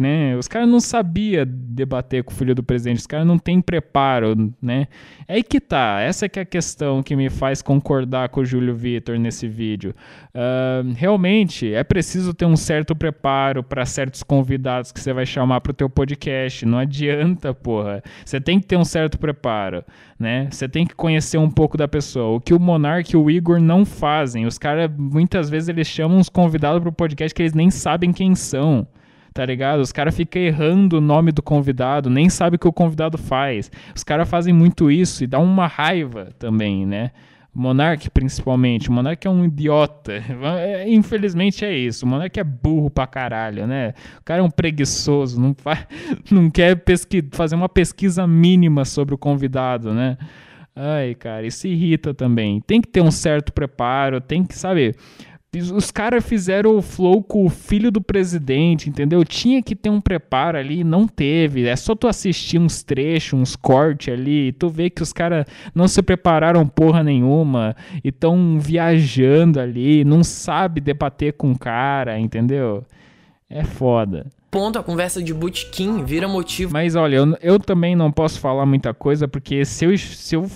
né? Os caras não sabiam debater com o filho do presidente, os caras não têm preparo, né? É aí que tá, essa que é a questão que me faz concordar com o Júlio Vitor nesse vídeo. Uh, realmente, é preciso ter um certo preparo para certos convidados que você vai chamar para o teu podcast, não adianta, porra. Você tem que ter um certo preparo, né? Você tem que conhecer um pouco da pessoa. O que o Monark e o Igor não fazem, os caras, muitas vezes, eles chamam uns convidados para o podcast que eles nem sabem quem são tá ligado? Os caras ficam errando o nome do convidado, nem sabe o que o convidado faz. Os caras fazem muito isso e dá uma raiva também, né? Monark, principalmente. O Monark é um idiota. É, infelizmente é isso. O Monark é burro pra caralho, né? O cara é um preguiçoso, não, faz, não quer pesqui, fazer uma pesquisa mínima sobre o convidado, né? Ai, cara, isso irrita também. Tem que ter um certo preparo, tem que, saber os caras fizeram o flow com o filho do presidente, entendeu? Tinha que ter um preparo ali, não teve. É só tu assistir uns trechos, uns cortes ali, e tu vê que os caras não se prepararam porra nenhuma e estão viajando ali, não sabe debater com o cara, entendeu? É foda.
Ponto, a conversa de bootkin vira motivo.
Mas olha, eu, eu também não posso falar muita coisa, porque se eu, se eu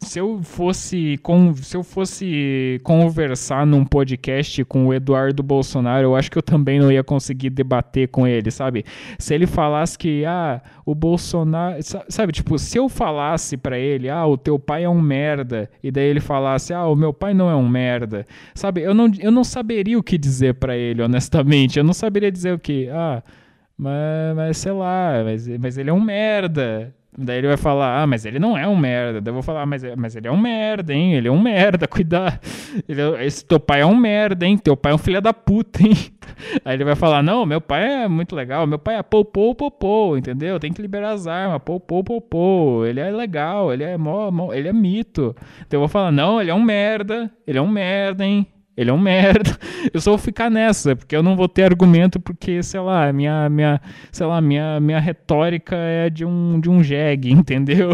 se eu fosse com, se eu fosse conversar num podcast com o Eduardo Bolsonaro, eu acho que eu também não ia conseguir debater com ele, sabe? Se ele falasse que ah, o Bolsonaro, sabe, tipo, se eu falasse para ele, ah, o teu pai é um merda, e daí ele falasse, ah, o meu pai não é um merda. Sabe? Eu não eu não saberia o que dizer para ele, honestamente. Eu não saberia dizer o que, ah, mas, mas sei lá, mas, mas ele é um merda. Daí ele vai falar, ah, mas ele não é um merda. Daí eu vou falar, mas, mas ele é um merda, hein? Ele é um merda, cuidado. É, esse teu pai é um merda, hein? Teu pai é um filho da puta, hein? Aí ele vai falar, não, meu pai é muito legal, meu pai é popô, popô, entendeu? Tem que liberar as armas, popô, popô. Ele é legal, ele é mó, mó, ele é mito. Então eu vou falar, não, ele é um merda, ele é um merda, hein? Ele é um merda. Eu só vou ficar nessa, porque eu não vou ter argumento, porque, sei lá, minha, minha, sei lá, minha, minha retórica é de um, de um jegue, entendeu?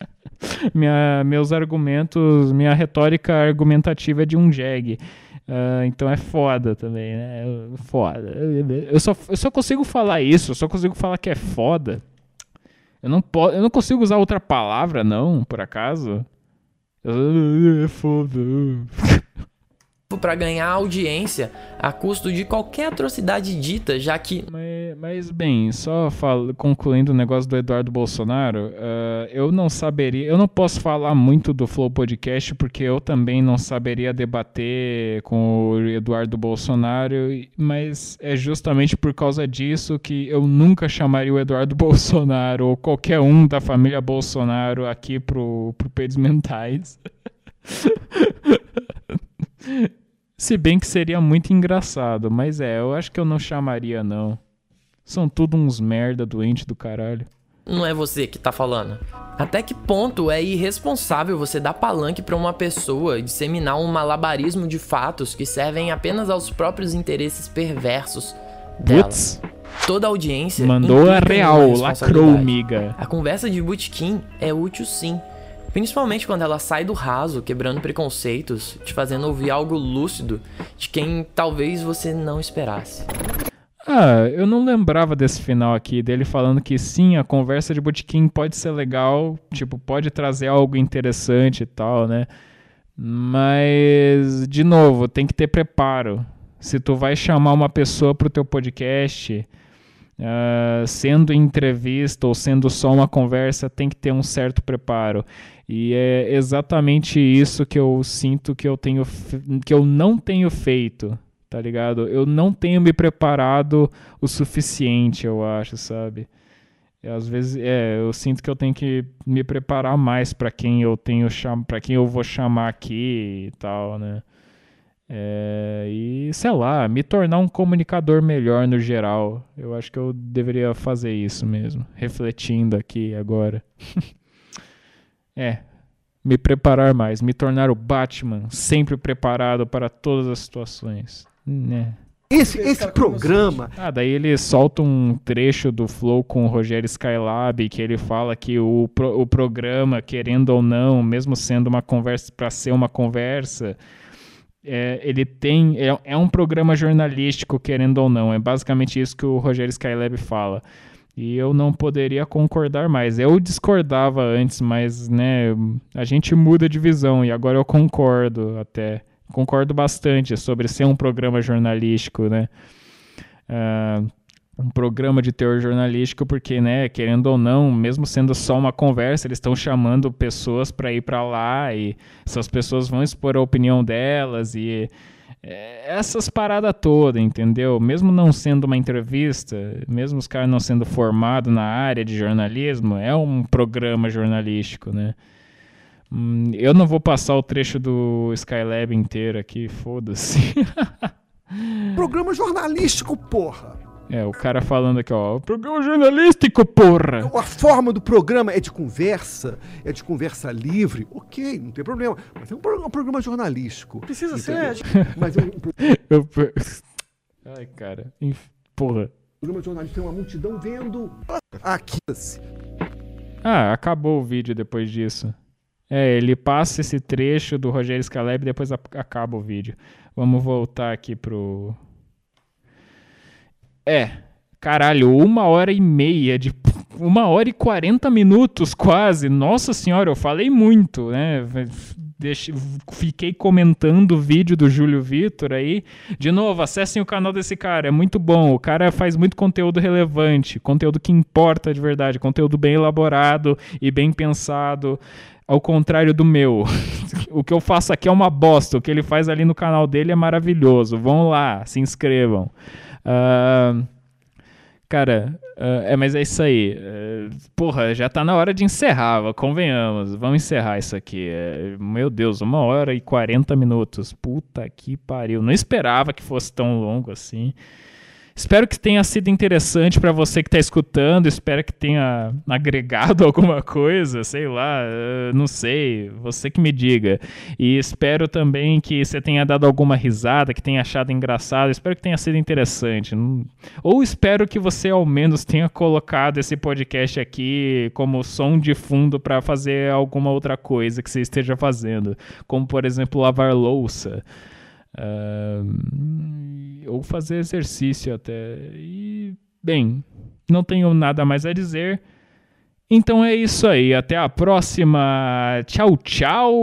minha, meus argumentos, minha retórica argumentativa é de um jegue. Uh, então é foda também, né? Foda. Eu só, eu só consigo falar isso, eu só consigo falar que é foda. Eu não, po eu não consigo usar outra palavra, não, por acaso. É foda
para ganhar audiência a custo de qualquer atrocidade dita, já que.
Mas, mas bem, só falo, concluindo o negócio do Eduardo Bolsonaro, uh, eu não saberia, eu não posso falar muito do Flow Podcast porque eu também não saberia debater com o Eduardo Bolsonaro, mas é justamente por causa disso que eu nunca chamaria o Eduardo Bolsonaro ou qualquer um da família Bolsonaro aqui pro, pro Peidos Mentais. Se bem que seria muito engraçado, mas é, eu acho que eu não chamaria não. São tudo uns merda doente do caralho.
Não é você que tá falando. Até que ponto é irresponsável você dar palanque para uma pessoa disseminar um malabarismo de fatos que servem apenas aos próprios interesses perversos dela? Putz. Toda audiência
mandou a real, lacrou, miga.
A conversa de Bootkin é útil sim, Principalmente quando ela sai do raso, quebrando preconceitos, te fazendo ouvir algo lúcido de quem talvez você não esperasse.
Ah, eu não lembrava desse final aqui, dele falando que sim, a conversa de botequim pode ser legal, tipo, pode trazer algo interessante e tal, né? Mas, de novo, tem que ter preparo. Se tu vai chamar uma pessoa pro teu podcast, uh, sendo entrevista ou sendo só uma conversa, tem que ter um certo preparo. E é exatamente isso que eu sinto que eu tenho que eu não tenho feito, tá ligado? Eu não tenho me preparado o suficiente, eu acho, sabe? Às vezes, é, eu sinto que eu tenho que me preparar mais para quem eu tenho para quem eu vou chamar aqui e tal, né? É, e sei lá, me tornar um comunicador melhor no geral. Eu acho que eu deveria fazer isso mesmo, refletindo aqui agora. É, me preparar mais, me tornar o Batman, sempre preparado para todas as situações. Né?
Esse, esse programa.
Ah, daí ele solta um trecho do Flow com o Rogério Skylab, que ele fala que o, pro, o programa, querendo ou não, mesmo sendo uma conversa para ser uma conversa, é, ele tem. É, é um programa jornalístico, querendo ou não. É basicamente isso que o Rogério Skylab fala. E eu não poderia concordar mais. Eu discordava antes, mas né, a gente muda de visão e agora eu concordo até. Concordo bastante sobre ser um programa jornalístico, né? Uh, um programa de teor jornalístico, porque, né, querendo ou não, mesmo sendo só uma conversa, eles estão chamando pessoas para ir para lá e essas pessoas vão expor a opinião delas e essas paradas todas, entendeu? Mesmo não sendo uma entrevista, mesmo os caras não sendo formados na área de jornalismo, é um programa jornalístico, né? Hum, eu não vou passar o trecho do Skylab inteiro aqui, foda-se.
programa jornalístico, porra!
É, o cara falando aqui, ó, programa jornalístico, porra!
A forma do programa é de conversa, é de conversa livre, ok, não tem problema. Mas é um programa, um programa jornalístico.
Precisa entendeu? ser.
Mas é um...
Eu... Ai, cara, porra.
O programa jornalístico tem uma multidão vendo aqui.
Ah, acabou o vídeo depois disso. É, ele passa esse trecho do Rogério Scaleb e depois acaba o vídeo. Vamos voltar aqui pro, é. Caralho, uma hora e meia de. Uma hora e quarenta minutos quase. Nossa senhora, eu falei muito, né? Deixe, fiquei comentando o vídeo do Júlio Vitor aí. De novo, acessem o canal desse cara, é muito bom. O cara faz muito conteúdo relevante, conteúdo que importa de verdade, conteúdo bem elaborado e bem pensado. Ao contrário do meu. o que eu faço aqui é uma bosta. O que ele faz ali no canal dele é maravilhoso. Vão lá, se inscrevam. Uh, cara, uh, é, mas é isso aí. Uh, porra, já tá na hora de encerrar, convenhamos. Vamos encerrar isso aqui. Uh, meu Deus, uma hora e 40 minutos. Puta que pariu. Não esperava que fosse tão longo assim. Espero que tenha sido interessante para você que está escutando. Espero que tenha agregado alguma coisa, sei lá, uh, não sei, você que me diga. E espero também que você tenha dado alguma risada, que tenha achado engraçado. Espero que tenha sido interessante. Ou espero que você ao menos tenha colocado esse podcast aqui como som de fundo para fazer alguma outra coisa que você esteja fazendo, como por exemplo lavar louça. Uh, ou fazer exercício até. E, bem, não tenho nada mais a dizer. Então é isso aí. Até a próxima. Tchau, tchau.